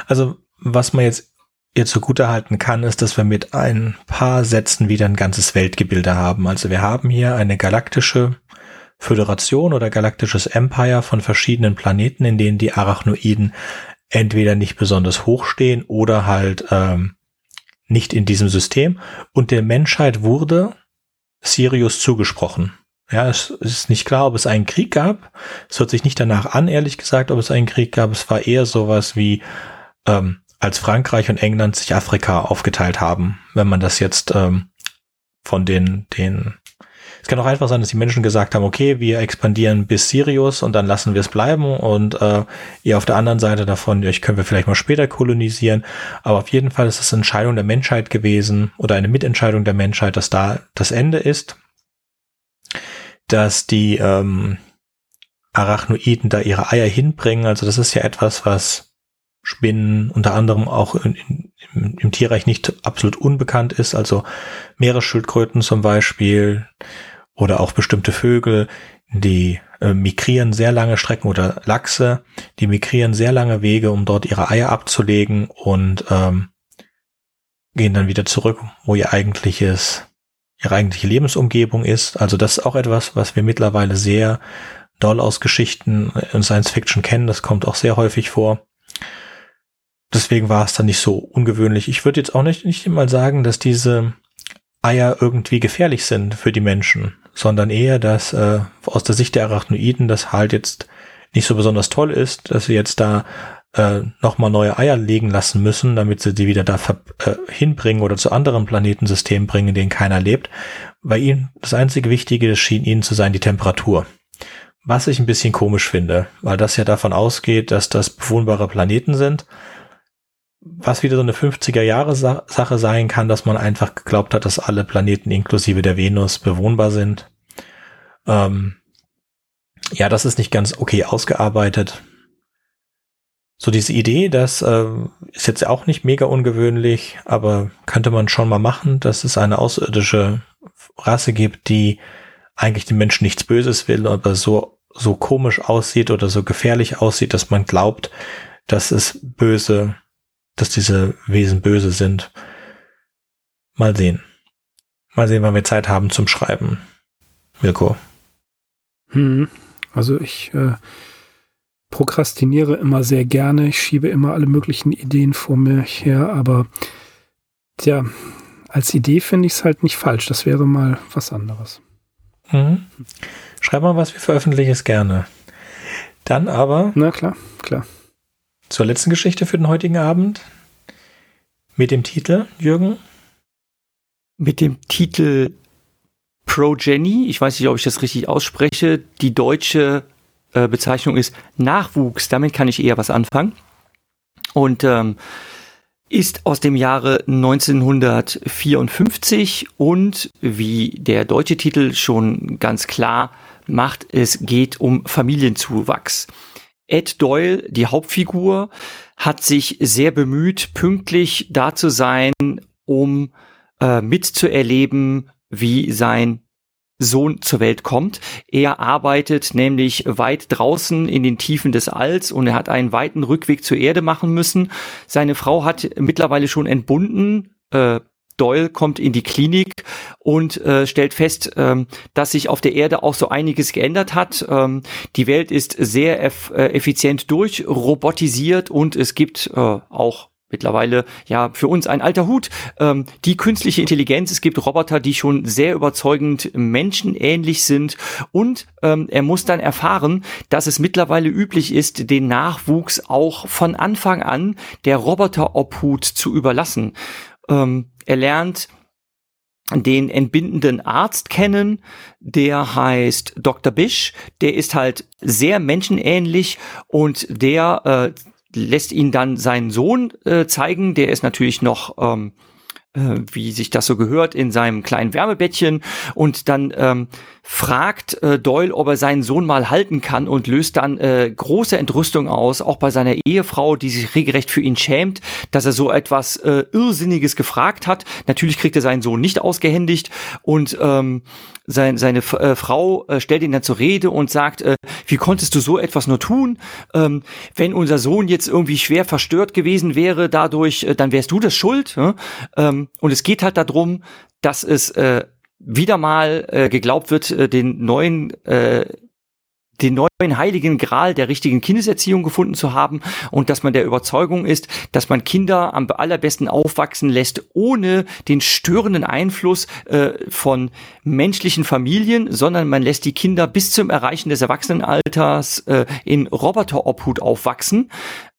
Also was man jetzt ihr zugutehalten kann, ist, dass wir mit ein paar Sätzen wieder ein ganzes Weltgebilde haben. Also wir haben hier eine galaktische Föderation oder galaktisches Empire von verschiedenen Planeten, in denen die Arachnoiden entweder nicht besonders hoch stehen oder halt ähm, nicht in diesem System. Und der Menschheit wurde Sirius zugesprochen. Ja, es ist nicht klar, ob es einen Krieg gab. Es hört sich nicht danach an, ehrlich gesagt, ob es einen Krieg gab. Es war eher sowas wie ähm, als Frankreich und England sich Afrika aufgeteilt haben. Wenn man das jetzt ähm, von den, den, es kann auch einfach sein, dass die Menschen gesagt haben, okay, wir expandieren bis Sirius und dann lassen wir es bleiben und äh, ihr auf der anderen Seite davon, euch können wir vielleicht mal später kolonisieren. Aber auf jeden Fall ist es Entscheidung der Menschheit gewesen oder eine Mitentscheidung der Menschheit, dass da das Ende ist, dass die ähm, Arachnoiden da ihre Eier hinbringen. Also das ist ja etwas, was Spinnen unter anderem auch in, in, im, im, Tierreich nicht absolut unbekannt ist, also Meeresschildkröten zum Beispiel oder auch bestimmte Vögel, die äh, migrieren sehr lange Strecken oder Lachse, die migrieren sehr lange Wege, um dort ihre Eier abzulegen und ähm, gehen dann wieder zurück, wo ihr eigentliches, ihre eigentliche Lebensumgebung ist. Also das ist auch etwas, was wir mittlerweile sehr doll aus Geschichten in Science Fiction kennen. Das kommt auch sehr häufig vor. Deswegen war es dann nicht so ungewöhnlich. Ich würde jetzt auch nicht, nicht mal sagen, dass diese Eier irgendwie gefährlich sind für die Menschen, sondern eher, dass äh, aus der Sicht der Arachnoiden das halt jetzt nicht so besonders toll ist, dass sie jetzt da äh, nochmal neue Eier legen lassen müssen, damit sie die wieder da äh, hinbringen oder zu anderen Planetensystemen bringen, in denen keiner lebt. Bei ihnen, das einzige Wichtige schien ihnen zu sein, die Temperatur. Was ich ein bisschen komisch finde, weil das ja davon ausgeht, dass das bewohnbare Planeten sind was wieder so eine 50er Jahre Sache sein kann, dass man einfach geglaubt hat, dass alle Planeten inklusive der Venus bewohnbar sind. Ähm, ja, das ist nicht ganz okay ausgearbeitet. So diese Idee, das äh, ist jetzt auch nicht mega ungewöhnlich, aber könnte man schon mal machen, dass es eine außerirdische Rasse gibt, die eigentlich den Menschen nichts Böses will, aber so so komisch aussieht oder so gefährlich aussieht, dass man glaubt, dass es böse dass diese Wesen böse sind. Mal sehen. Mal sehen, wann wir Zeit haben zum Schreiben. Mirko. Hm. Also ich äh, prokrastiniere immer sehr gerne. Ich schiebe immer alle möglichen Ideen vor mir her, aber tja, als Idee finde ich es halt nicht falsch. Das wäre mal was anderes. Mhm. Schreib mal was, wir veröffentlichen es gerne. Dann aber. Na klar, klar zur letzten Geschichte für den heutigen Abend. Mit dem Titel, Jürgen? Mit dem Titel Progeny. Ich weiß nicht, ob ich das richtig ausspreche. Die deutsche äh, Bezeichnung ist Nachwuchs. Damit kann ich eher was anfangen. Und ähm, ist aus dem Jahre 1954 und wie der deutsche Titel schon ganz klar macht, es geht um Familienzuwachs. Ed Doyle, die Hauptfigur, hat sich sehr bemüht, pünktlich da zu sein, um äh, mitzuerleben, wie sein Sohn zur Welt kommt. Er arbeitet nämlich weit draußen in den Tiefen des Alls und er hat einen weiten Rückweg zur Erde machen müssen. Seine Frau hat mittlerweile schon entbunden. Äh, Doyle kommt in die Klinik und äh, stellt fest, ähm, dass sich auf der Erde auch so einiges geändert hat. Ähm, die Welt ist sehr eff äh, effizient durchrobotisiert und es gibt äh, auch mittlerweile ja für uns ein alter Hut. Ähm, die künstliche Intelligenz, es gibt Roboter, die schon sehr überzeugend menschenähnlich sind und ähm, er muss dann erfahren, dass es mittlerweile üblich ist, den Nachwuchs auch von Anfang an der Roboterobhut zu überlassen. Ähm, er lernt den entbindenden Arzt kennen, der heißt Dr. Bisch, der ist halt sehr menschenähnlich und der äh, lässt ihn dann seinen Sohn äh, zeigen. Der ist natürlich noch, ähm, äh, wie sich das so gehört, in seinem kleinen Wärmebettchen und dann ähm, fragt äh, Doyle, ob er seinen Sohn mal halten kann und löst dann äh, große Entrüstung aus, auch bei seiner Ehefrau, die sich regelrecht für ihn schämt, dass er so etwas äh, Irrsinniges gefragt hat. Natürlich kriegt er seinen Sohn nicht ausgehändigt und ähm, sein, seine äh, Frau äh, stellt ihn dann zur Rede und sagt, äh, wie konntest du so etwas nur tun? Ähm, wenn unser Sohn jetzt irgendwie schwer verstört gewesen wäre dadurch, äh, dann wärst du das schuld. Ja? Ähm, und es geht halt darum, dass es äh, wieder mal äh, geglaubt wird, äh, den neuen äh, den neuen heiligen Gral der richtigen Kindeserziehung gefunden zu haben und dass man der Überzeugung ist, dass man Kinder am allerbesten aufwachsen lässt, ohne den störenden Einfluss äh, von menschlichen Familien, sondern man lässt die Kinder bis zum Erreichen des Erwachsenenalters äh, in Roboterobhut aufwachsen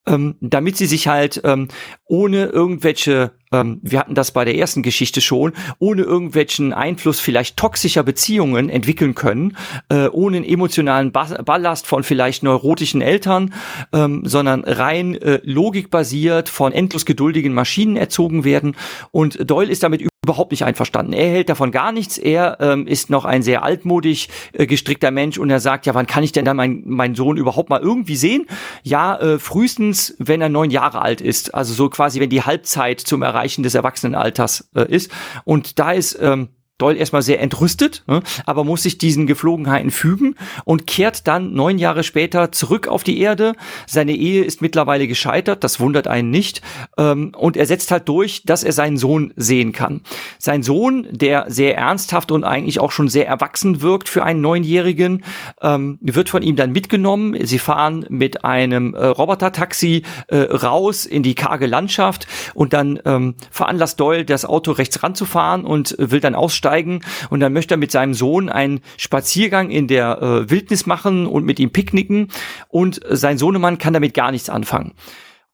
ähm, damit sie sich halt ähm, ohne irgendwelche, ähm, wir hatten das bei der ersten Geschichte schon, ohne irgendwelchen Einfluss vielleicht toxischer Beziehungen entwickeln können, äh, ohne einen emotionalen Ballast von vielleicht neurotischen Eltern, ähm, sondern rein äh, logikbasiert von endlos geduldigen Maschinen erzogen werden. Und Doyle ist damit überhaupt nicht einverstanden. Er hält davon gar nichts. Er ähm, ist noch ein sehr altmodisch äh, gestrickter Mensch und er sagt, ja, wann kann ich denn dann meinen mein Sohn überhaupt mal irgendwie sehen? Ja, äh, frühestens, wenn er neun Jahre alt ist. Also so quasi, wenn die Halbzeit zum Erreichen des Erwachsenenalters äh, ist. Und da ist ähm, Doyle erstmal sehr entrüstet, ne, aber muss sich diesen Geflogenheiten fügen und kehrt dann neun Jahre später zurück auf die Erde. Seine Ehe ist mittlerweile gescheitert, das wundert einen nicht. Ähm, und er setzt halt durch, dass er seinen Sohn sehen kann. Sein Sohn, der sehr ernsthaft und eigentlich auch schon sehr erwachsen wirkt für einen Neunjährigen, ähm, wird von ihm dann mitgenommen. Sie fahren mit einem äh, Robotertaxi äh, raus in die karge Landschaft und dann ähm, veranlasst Doyle, das Auto rechts ranzufahren und will dann aussteigen aussteigen und dann möchte er mit seinem Sohn einen Spaziergang in der äh, Wildnis machen und mit ihm picknicken und sein Sohnemann kann damit gar nichts anfangen.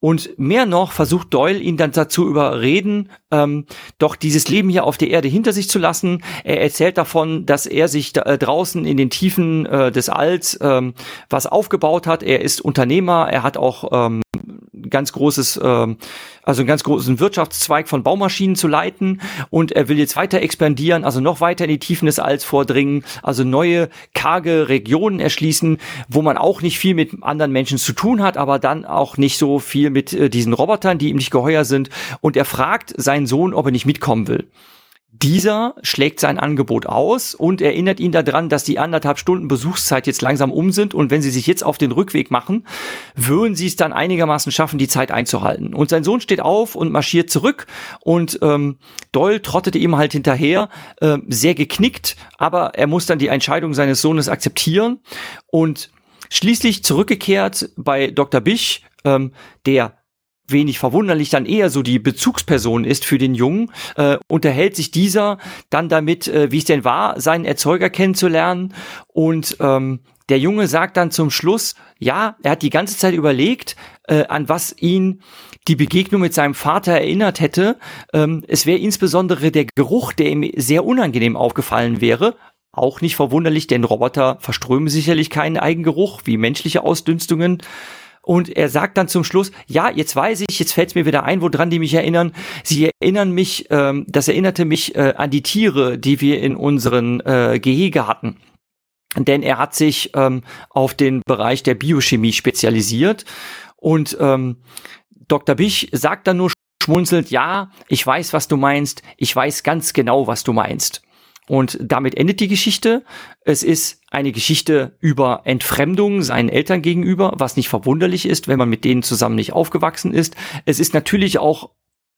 Und mehr noch versucht Doyle ihn dann dazu überreden, ähm, doch dieses Leben hier auf der Erde hinter sich zu lassen. Er erzählt davon, dass er sich da, äh, draußen in den Tiefen äh, des Alls ähm, was aufgebaut hat. Er ist Unternehmer, er hat auch ähm, ganz großes, ähm, also einen ganz großen Wirtschaftszweig von Baumaschinen zu leiten und er will jetzt weiter expandieren, also noch weiter in die Tiefen des Alls vordringen, also neue karge Regionen erschließen, wo man auch nicht viel mit anderen Menschen zu tun hat, aber dann auch nicht so viel mit äh, diesen Robotern, die ihm nicht geheuer sind und er fragt seinen Sohn, ob er nicht mitkommen will. Dieser schlägt sein Angebot aus und erinnert ihn daran, dass die anderthalb Stunden Besuchszeit jetzt langsam um sind und wenn sie sich jetzt auf den Rückweg machen, würden sie es dann einigermaßen schaffen, die Zeit einzuhalten. Und sein Sohn steht auf und marschiert zurück und ähm, Doyle trottete ihm halt hinterher, äh, sehr geknickt, aber er muss dann die Entscheidung seines Sohnes akzeptieren und schließlich zurückgekehrt bei Dr. Bisch, ähm, der wenig verwunderlich dann eher so die Bezugsperson ist für den Jungen, äh, unterhält sich dieser dann damit, äh, wie es denn war, seinen Erzeuger kennenzulernen und ähm, der Junge sagt dann zum Schluss, ja, er hat die ganze Zeit überlegt, äh, an was ihn die Begegnung mit seinem Vater erinnert hätte. Ähm, es wäre insbesondere der Geruch, der ihm sehr unangenehm aufgefallen wäre. Auch nicht verwunderlich, denn Roboter verströmen sicherlich keinen Eigengeruch wie menschliche Ausdünstungen. Und er sagt dann zum Schluss, ja, jetzt weiß ich, jetzt fällt es mir wieder ein, woran die mich erinnern. Sie erinnern mich, ähm, das erinnerte mich äh, an die Tiere, die wir in unseren äh, Gehege hatten. denn er hat sich ähm, auf den Bereich der Biochemie spezialisiert und ähm, Dr. Bich sagt dann nur schmunzelt, ja, ich weiß, was du meinst, ich weiß ganz genau, was du meinst. Und damit endet die Geschichte. Es ist eine Geschichte über Entfremdung seinen Eltern gegenüber, was nicht verwunderlich ist, wenn man mit denen zusammen nicht aufgewachsen ist. Es ist natürlich auch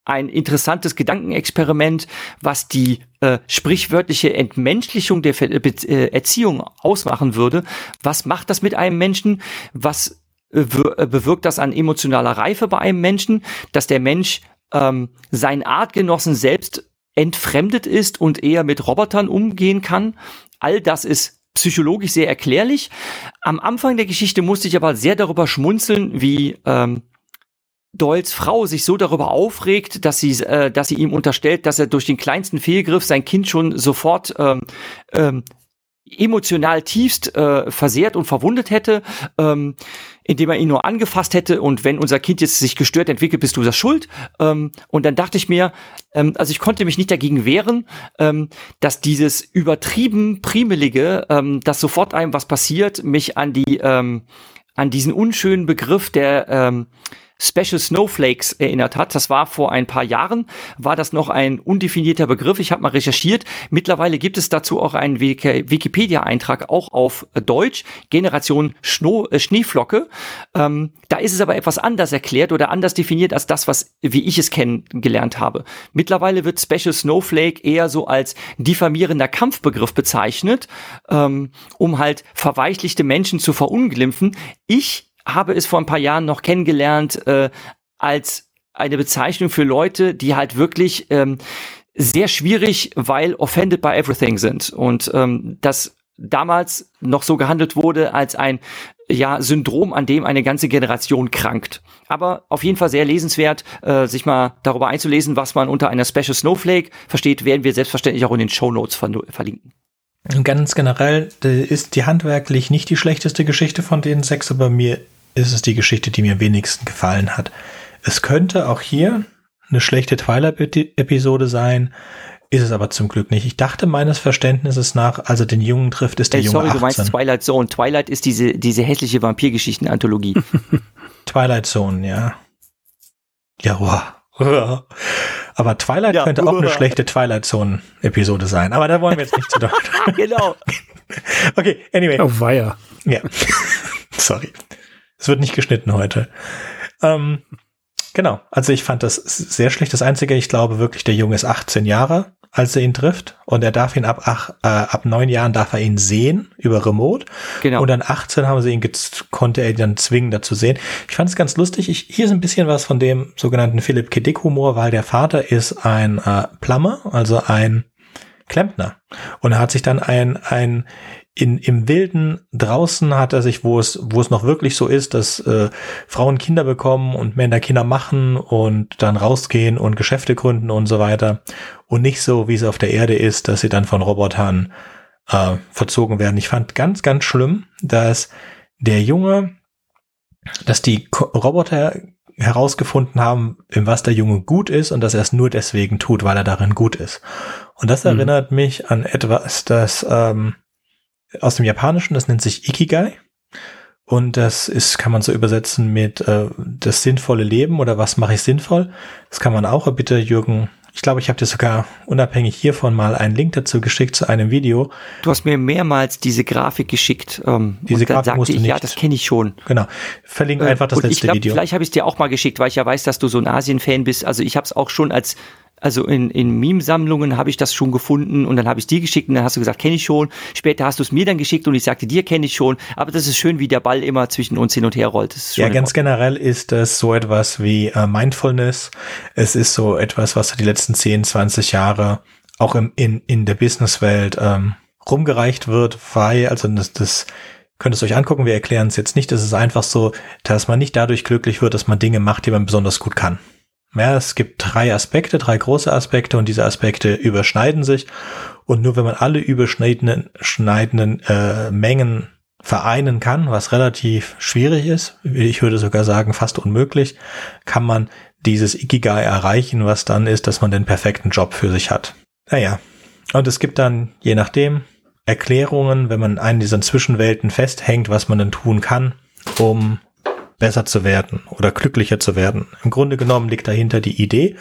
ein interessantes Gedankenexperiment, was die äh, sprichwörtliche Entmenschlichung der Ver äh, Erziehung ausmachen würde. Was macht das mit einem Menschen? Was äh, äh, bewirkt das an emotionaler Reife bei einem Menschen, dass der Mensch ähm, seinen Artgenossen selbst entfremdet ist und eher mit Robotern umgehen kann. All das ist psychologisch sehr erklärlich. Am Anfang der Geschichte musste ich aber sehr darüber schmunzeln, wie ähm, Doyles Frau sich so darüber aufregt, dass sie, äh, dass sie ihm unterstellt, dass er durch den kleinsten Fehlgriff sein Kind schon sofort ähm, ähm, emotional tiefst äh, versehrt und verwundet hätte, ähm, indem er ihn nur angefasst hätte und wenn unser Kind jetzt sich gestört entwickelt, bist du das schuld. Ähm, und dann dachte ich mir, ähm, also ich konnte mich nicht dagegen wehren, ähm, dass dieses übertrieben primelige, ähm, dass sofort einem was passiert, mich an die ähm, an diesen unschönen Begriff der ähm, Special Snowflakes erinnert hat. Das war vor ein paar Jahren, war das noch ein undefinierter Begriff. Ich habe mal recherchiert. Mittlerweile gibt es dazu auch einen Wikipedia-Eintrag, auch auf Deutsch, Generation Schno äh, Schneeflocke. Ähm, da ist es aber etwas anders erklärt oder anders definiert als das, was wie ich es kennengelernt habe. Mittlerweile wird Special Snowflake eher so als diffamierender Kampfbegriff bezeichnet, ähm, um halt verweichlichte Menschen zu verunglimpfen. Ich habe es vor ein paar Jahren noch kennengelernt äh, als eine Bezeichnung für Leute, die halt wirklich ähm, sehr schwierig, weil offended by everything sind. Und ähm, das damals noch so gehandelt wurde als ein ja, Syndrom, an dem eine ganze Generation krankt. Aber auf jeden Fall sehr lesenswert, äh, sich mal darüber einzulesen, was man unter einer Special Snowflake versteht, werden wir selbstverständlich auch in den Show Notes verlinken. Ganz generell ist die handwerklich nicht die schlechteste Geschichte von den sechs, aber mir ist es die Geschichte, die mir am wenigsten gefallen hat. Es könnte auch hier eine schlechte Twilight-Episode sein, ist es aber zum Glück nicht. Ich dachte meines Verständnisses nach, als er den Jungen trifft, ist der hey, Junge sorry, 18. du meinst Twilight Zone. Twilight ist diese, diese hässliche Vampirgeschichten-Anthologie. Twilight Zone, ja. Ja, wow. Aber Twilight ja, könnte auch eine schlechte Twilight Zone-Episode sein. Aber da wollen wir jetzt nicht zu doll. genau. okay, anyway. Oh, weia. Ja. Sorry. Es wird nicht geschnitten heute. Ähm, genau. Also ich fand das sehr schlecht. Das Einzige, ich glaube wirklich, der Junge ist 18 Jahre, als er ihn trifft. Und er darf ihn ab, ach, äh, ab neun Jahren darf er ihn sehen über Remote. Genau. Und dann 18 haben sie ihn, konnte er ihn dann zwingen, dazu sehen. Ich fand es ganz lustig. Ich, hier ist ein bisschen was von dem sogenannten Philipp K. Dick Humor, weil der Vater ist ein äh, Plummer, also ein Klempner. Und er hat sich dann ein, ein in, im Wilden draußen hat er sich, wo es, wo es noch wirklich so ist, dass äh, Frauen Kinder bekommen und Männer Kinder machen und dann rausgehen und Geschäfte gründen und so weiter. Und nicht so, wie es auf der Erde ist, dass sie dann von Robotern äh, verzogen werden. Ich fand ganz, ganz schlimm, dass der Junge, dass die Roboter herausgefunden haben, in was der Junge gut ist und dass er es nur deswegen tut, weil er darin gut ist. Und das mhm. erinnert mich an etwas, das ähm, aus dem Japanischen, das nennt sich Ikigai. Und das ist, kann man so übersetzen mit äh, das sinnvolle Leben oder was mache ich sinnvoll. Das kann man auch. Bitte, Jürgen, ich glaube, ich habe dir sogar unabhängig hiervon mal einen Link dazu geschickt zu einem Video. Du hast mir mehrmals diese Grafik geschickt. Ähm, diese Grafik musst du nicht. Ja, das kenne ich schon. Genau. Verlinke äh, einfach das letzte glaub, Video. Vielleicht habe ich es dir auch mal geschickt, weil ich ja weiß, dass du so ein Asien-Fan bist. Also ich habe es auch schon als also in, in Meme-Sammlungen habe ich das schon gefunden und dann habe ich dir geschickt und dann hast du gesagt, kenne ich schon. Später hast du es mir dann geschickt und ich sagte, dir kenne ich schon. Aber das ist schön, wie der Ball immer zwischen uns hin und her rollt. ja, ganz generell ist das so etwas wie äh, Mindfulness. Es ist so etwas, was die letzten 10, 20 Jahre auch im, in, in der Businesswelt ähm, rumgereicht wird, weil, also das, das könnt ihr euch angucken, wir erklären es jetzt nicht. Es ist einfach so, dass man nicht dadurch glücklich wird, dass man Dinge macht, die man besonders gut kann. Ja, es gibt drei Aspekte, drei große Aspekte und diese Aspekte überschneiden sich. Und nur wenn man alle überschneidenden schneidenden, äh, Mengen vereinen kann, was relativ schwierig ist, ich würde sogar sagen fast unmöglich, kann man dieses Ikigai erreichen, was dann ist, dass man den perfekten Job für sich hat. Naja, und es gibt dann, je nachdem, Erklärungen, wenn man einen dieser Zwischenwelten festhängt, was man dann tun kann, um besser zu werden oder glücklicher zu werden. Im Grunde genommen liegt dahinter die Idee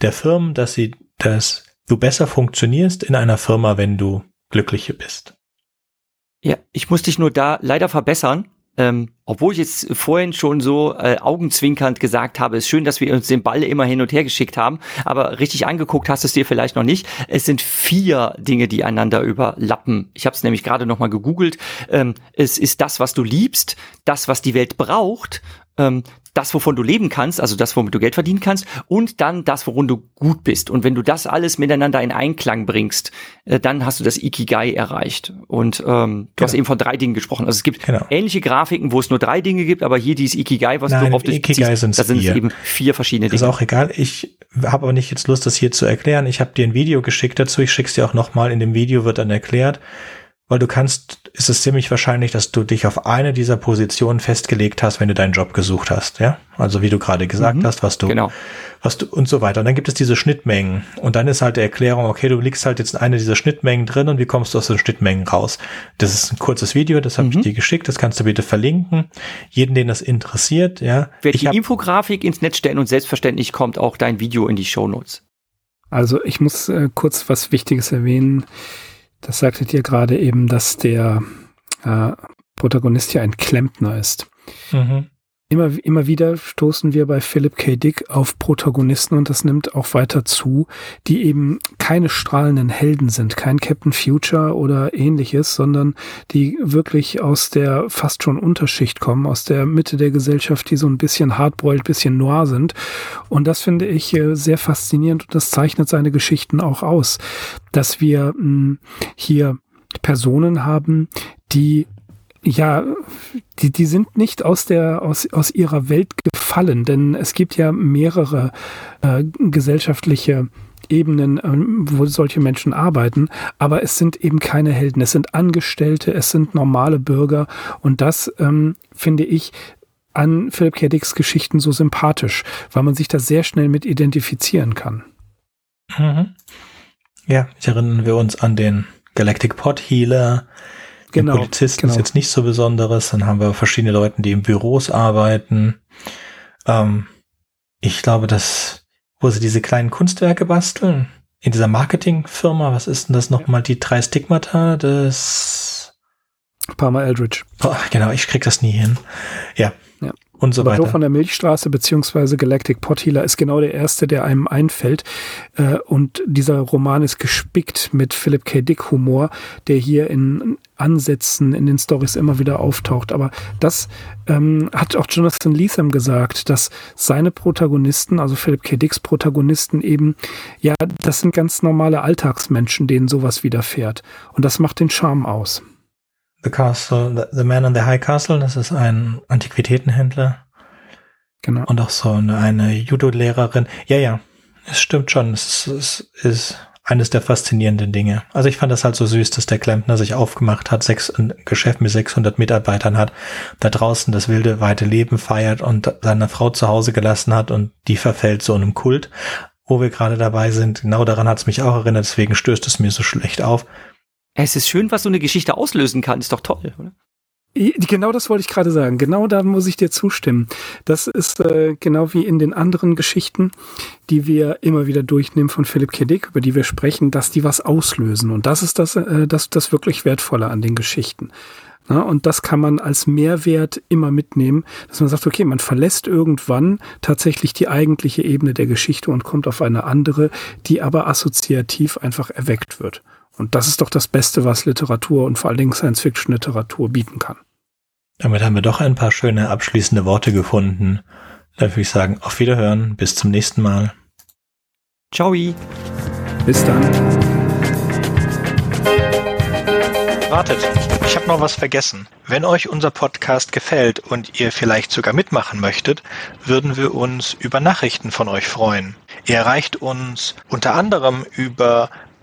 der Firmen, dass sie, dass du besser funktionierst in einer Firma, wenn du glücklicher bist. Ja, ich muss dich nur da leider verbessern. Ähm, obwohl ich jetzt vorhin schon so äh, augenzwinkernd gesagt habe, ist schön, dass wir uns den Ball immer hin und her geschickt haben, aber richtig angeguckt hast du es dir vielleicht noch nicht. Es sind vier Dinge, die einander überlappen. Ich habe es nämlich gerade noch mal gegoogelt. Ähm, es ist das, was du liebst, das, was die Welt braucht, ähm, das, wovon du leben kannst, also das, womit du Geld verdienen kannst, und dann das, worin du gut bist. Und wenn du das alles miteinander in Einklang bringst, äh, dann hast du das Ikigai erreicht. Und ähm, du genau. hast eben von drei Dingen gesprochen. Also es gibt genau. ähnliche Grafiken, wo es nur drei Dinge gibt, aber hier dieses Ikigai, was Nein, du auf dich Ikigai sind vier. eben vier verschiedene Dinge. Das ist auch egal. Ich habe aber nicht jetzt Lust, das hier zu erklären. Ich habe dir ein Video geschickt dazu. Ich schick's dir auch nochmal. In dem Video wird dann erklärt, weil du kannst, ist es ziemlich wahrscheinlich, dass du dich auf eine dieser Positionen festgelegt hast, wenn du deinen Job gesucht hast, ja? Also wie du gerade gesagt mhm, hast, was du, genau. was du und so weiter. Und dann gibt es diese Schnittmengen und dann ist halt die Erklärung, okay, du liegst halt jetzt in einer dieser Schnittmengen drin und wie kommst du aus den Schnittmengen raus? Das ist ein kurzes Video, das habe mhm. ich dir geschickt, das kannst du bitte verlinken. Jeden, den das interessiert, ja. Werde die Infografik ins Netz stellen und selbstverständlich kommt auch dein Video in die Show Notes. Also ich muss äh, kurz was Wichtiges erwähnen. Das sagtet ihr gerade eben, dass der äh, Protagonist ja ein Klempner ist. Mhm. Immer, immer wieder stoßen wir bei Philip K. Dick auf Protagonisten und das nimmt auch weiter zu, die eben keine strahlenden Helden sind, kein Captain Future oder ähnliches, sondern die wirklich aus der fast schon Unterschicht kommen, aus der Mitte der Gesellschaft, die so ein bisschen hardboiled, bisschen noir sind. Und das finde ich äh, sehr faszinierend und das zeichnet seine Geschichten auch aus, dass wir hm, hier Personen haben, die ja, die, die sind nicht aus der, aus, aus ihrer Welt gefallen, denn es gibt ja mehrere äh, gesellschaftliche Ebenen, ähm, wo solche Menschen arbeiten, aber es sind eben keine Helden, es sind Angestellte, es sind normale Bürger und das ähm, finde ich an Philip K. Dicks Geschichten so sympathisch, weil man sich da sehr schnell mit identifizieren kann. Mhm. Ja, ich erinnere wir uns an den Galactic Pot Healer, Genau, Polizisten genau. ist jetzt nicht so besonderes. Dann haben wir verschiedene Leute, die in Büros arbeiten. Ähm, ich glaube, dass, wo sie diese kleinen Kunstwerke basteln, in dieser Marketingfirma, was ist denn das nochmal, die drei Stigmata des Palmer Eldridge. Oh, genau, ich krieg das nie hin. Ja, und so Aber weiter. von der Milchstraße beziehungsweise Galactic Pothealer ist genau der erste, der einem einfällt. Äh, und dieser Roman ist gespickt mit Philip K. Dick Humor, der hier in Ansätzen in den Stories immer wieder auftaucht. Aber das ähm, hat auch Jonathan Lethem gesagt, dass seine Protagonisten, also Philip K. Dicks Protagonisten eben, ja, das sind ganz normale Alltagsmenschen, denen sowas widerfährt. Und das macht den Charme aus. The Castle, the, Man in the High Castle, das ist ein Antiquitätenhändler. Genau. Und auch so eine, eine Judo-Lehrerin. Ja, ja, es stimmt schon. Es ist, es ist eines der faszinierenden Dinge. Also ich fand das halt so süß, dass der Klempner sich aufgemacht hat, sechs, ein Geschäft mit 600 Mitarbeitern hat, da draußen das wilde, weite Leben feiert und seine Frau zu Hause gelassen hat und die verfällt so einem Kult, wo wir gerade dabei sind. Genau daran hat es mich auch erinnert, deswegen stößt es mir so schlecht auf. Es ist schön, was so eine Geschichte auslösen kann. Ist doch toll, oder? Genau das wollte ich gerade sagen. Genau da muss ich dir zustimmen. Das ist äh, genau wie in den anderen Geschichten, die wir immer wieder durchnehmen von Philipp K. Über die wir sprechen, dass die was auslösen. Und das ist das, äh, das, das wirklich Wertvolle an den Geschichten. Ja, und das kann man als Mehrwert immer mitnehmen, dass man sagt, okay, man verlässt irgendwann tatsächlich die eigentliche Ebene der Geschichte und kommt auf eine andere, die aber assoziativ einfach erweckt wird. Und das ist doch das Beste, was Literatur und vor allen Dingen Science-Fiction-Literatur bieten kann. Damit haben wir doch ein paar schöne abschließende Worte gefunden. Dann würde ich sagen, auf Wiederhören, bis zum nächsten Mal. Ciao. Bis dann. Wartet, ich habe noch was vergessen. Wenn euch unser Podcast gefällt und ihr vielleicht sogar mitmachen möchtet, würden wir uns über Nachrichten von euch freuen. Ihr erreicht uns unter anderem über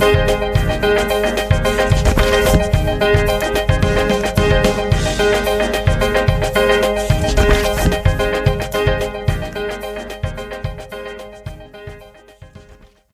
Thank you.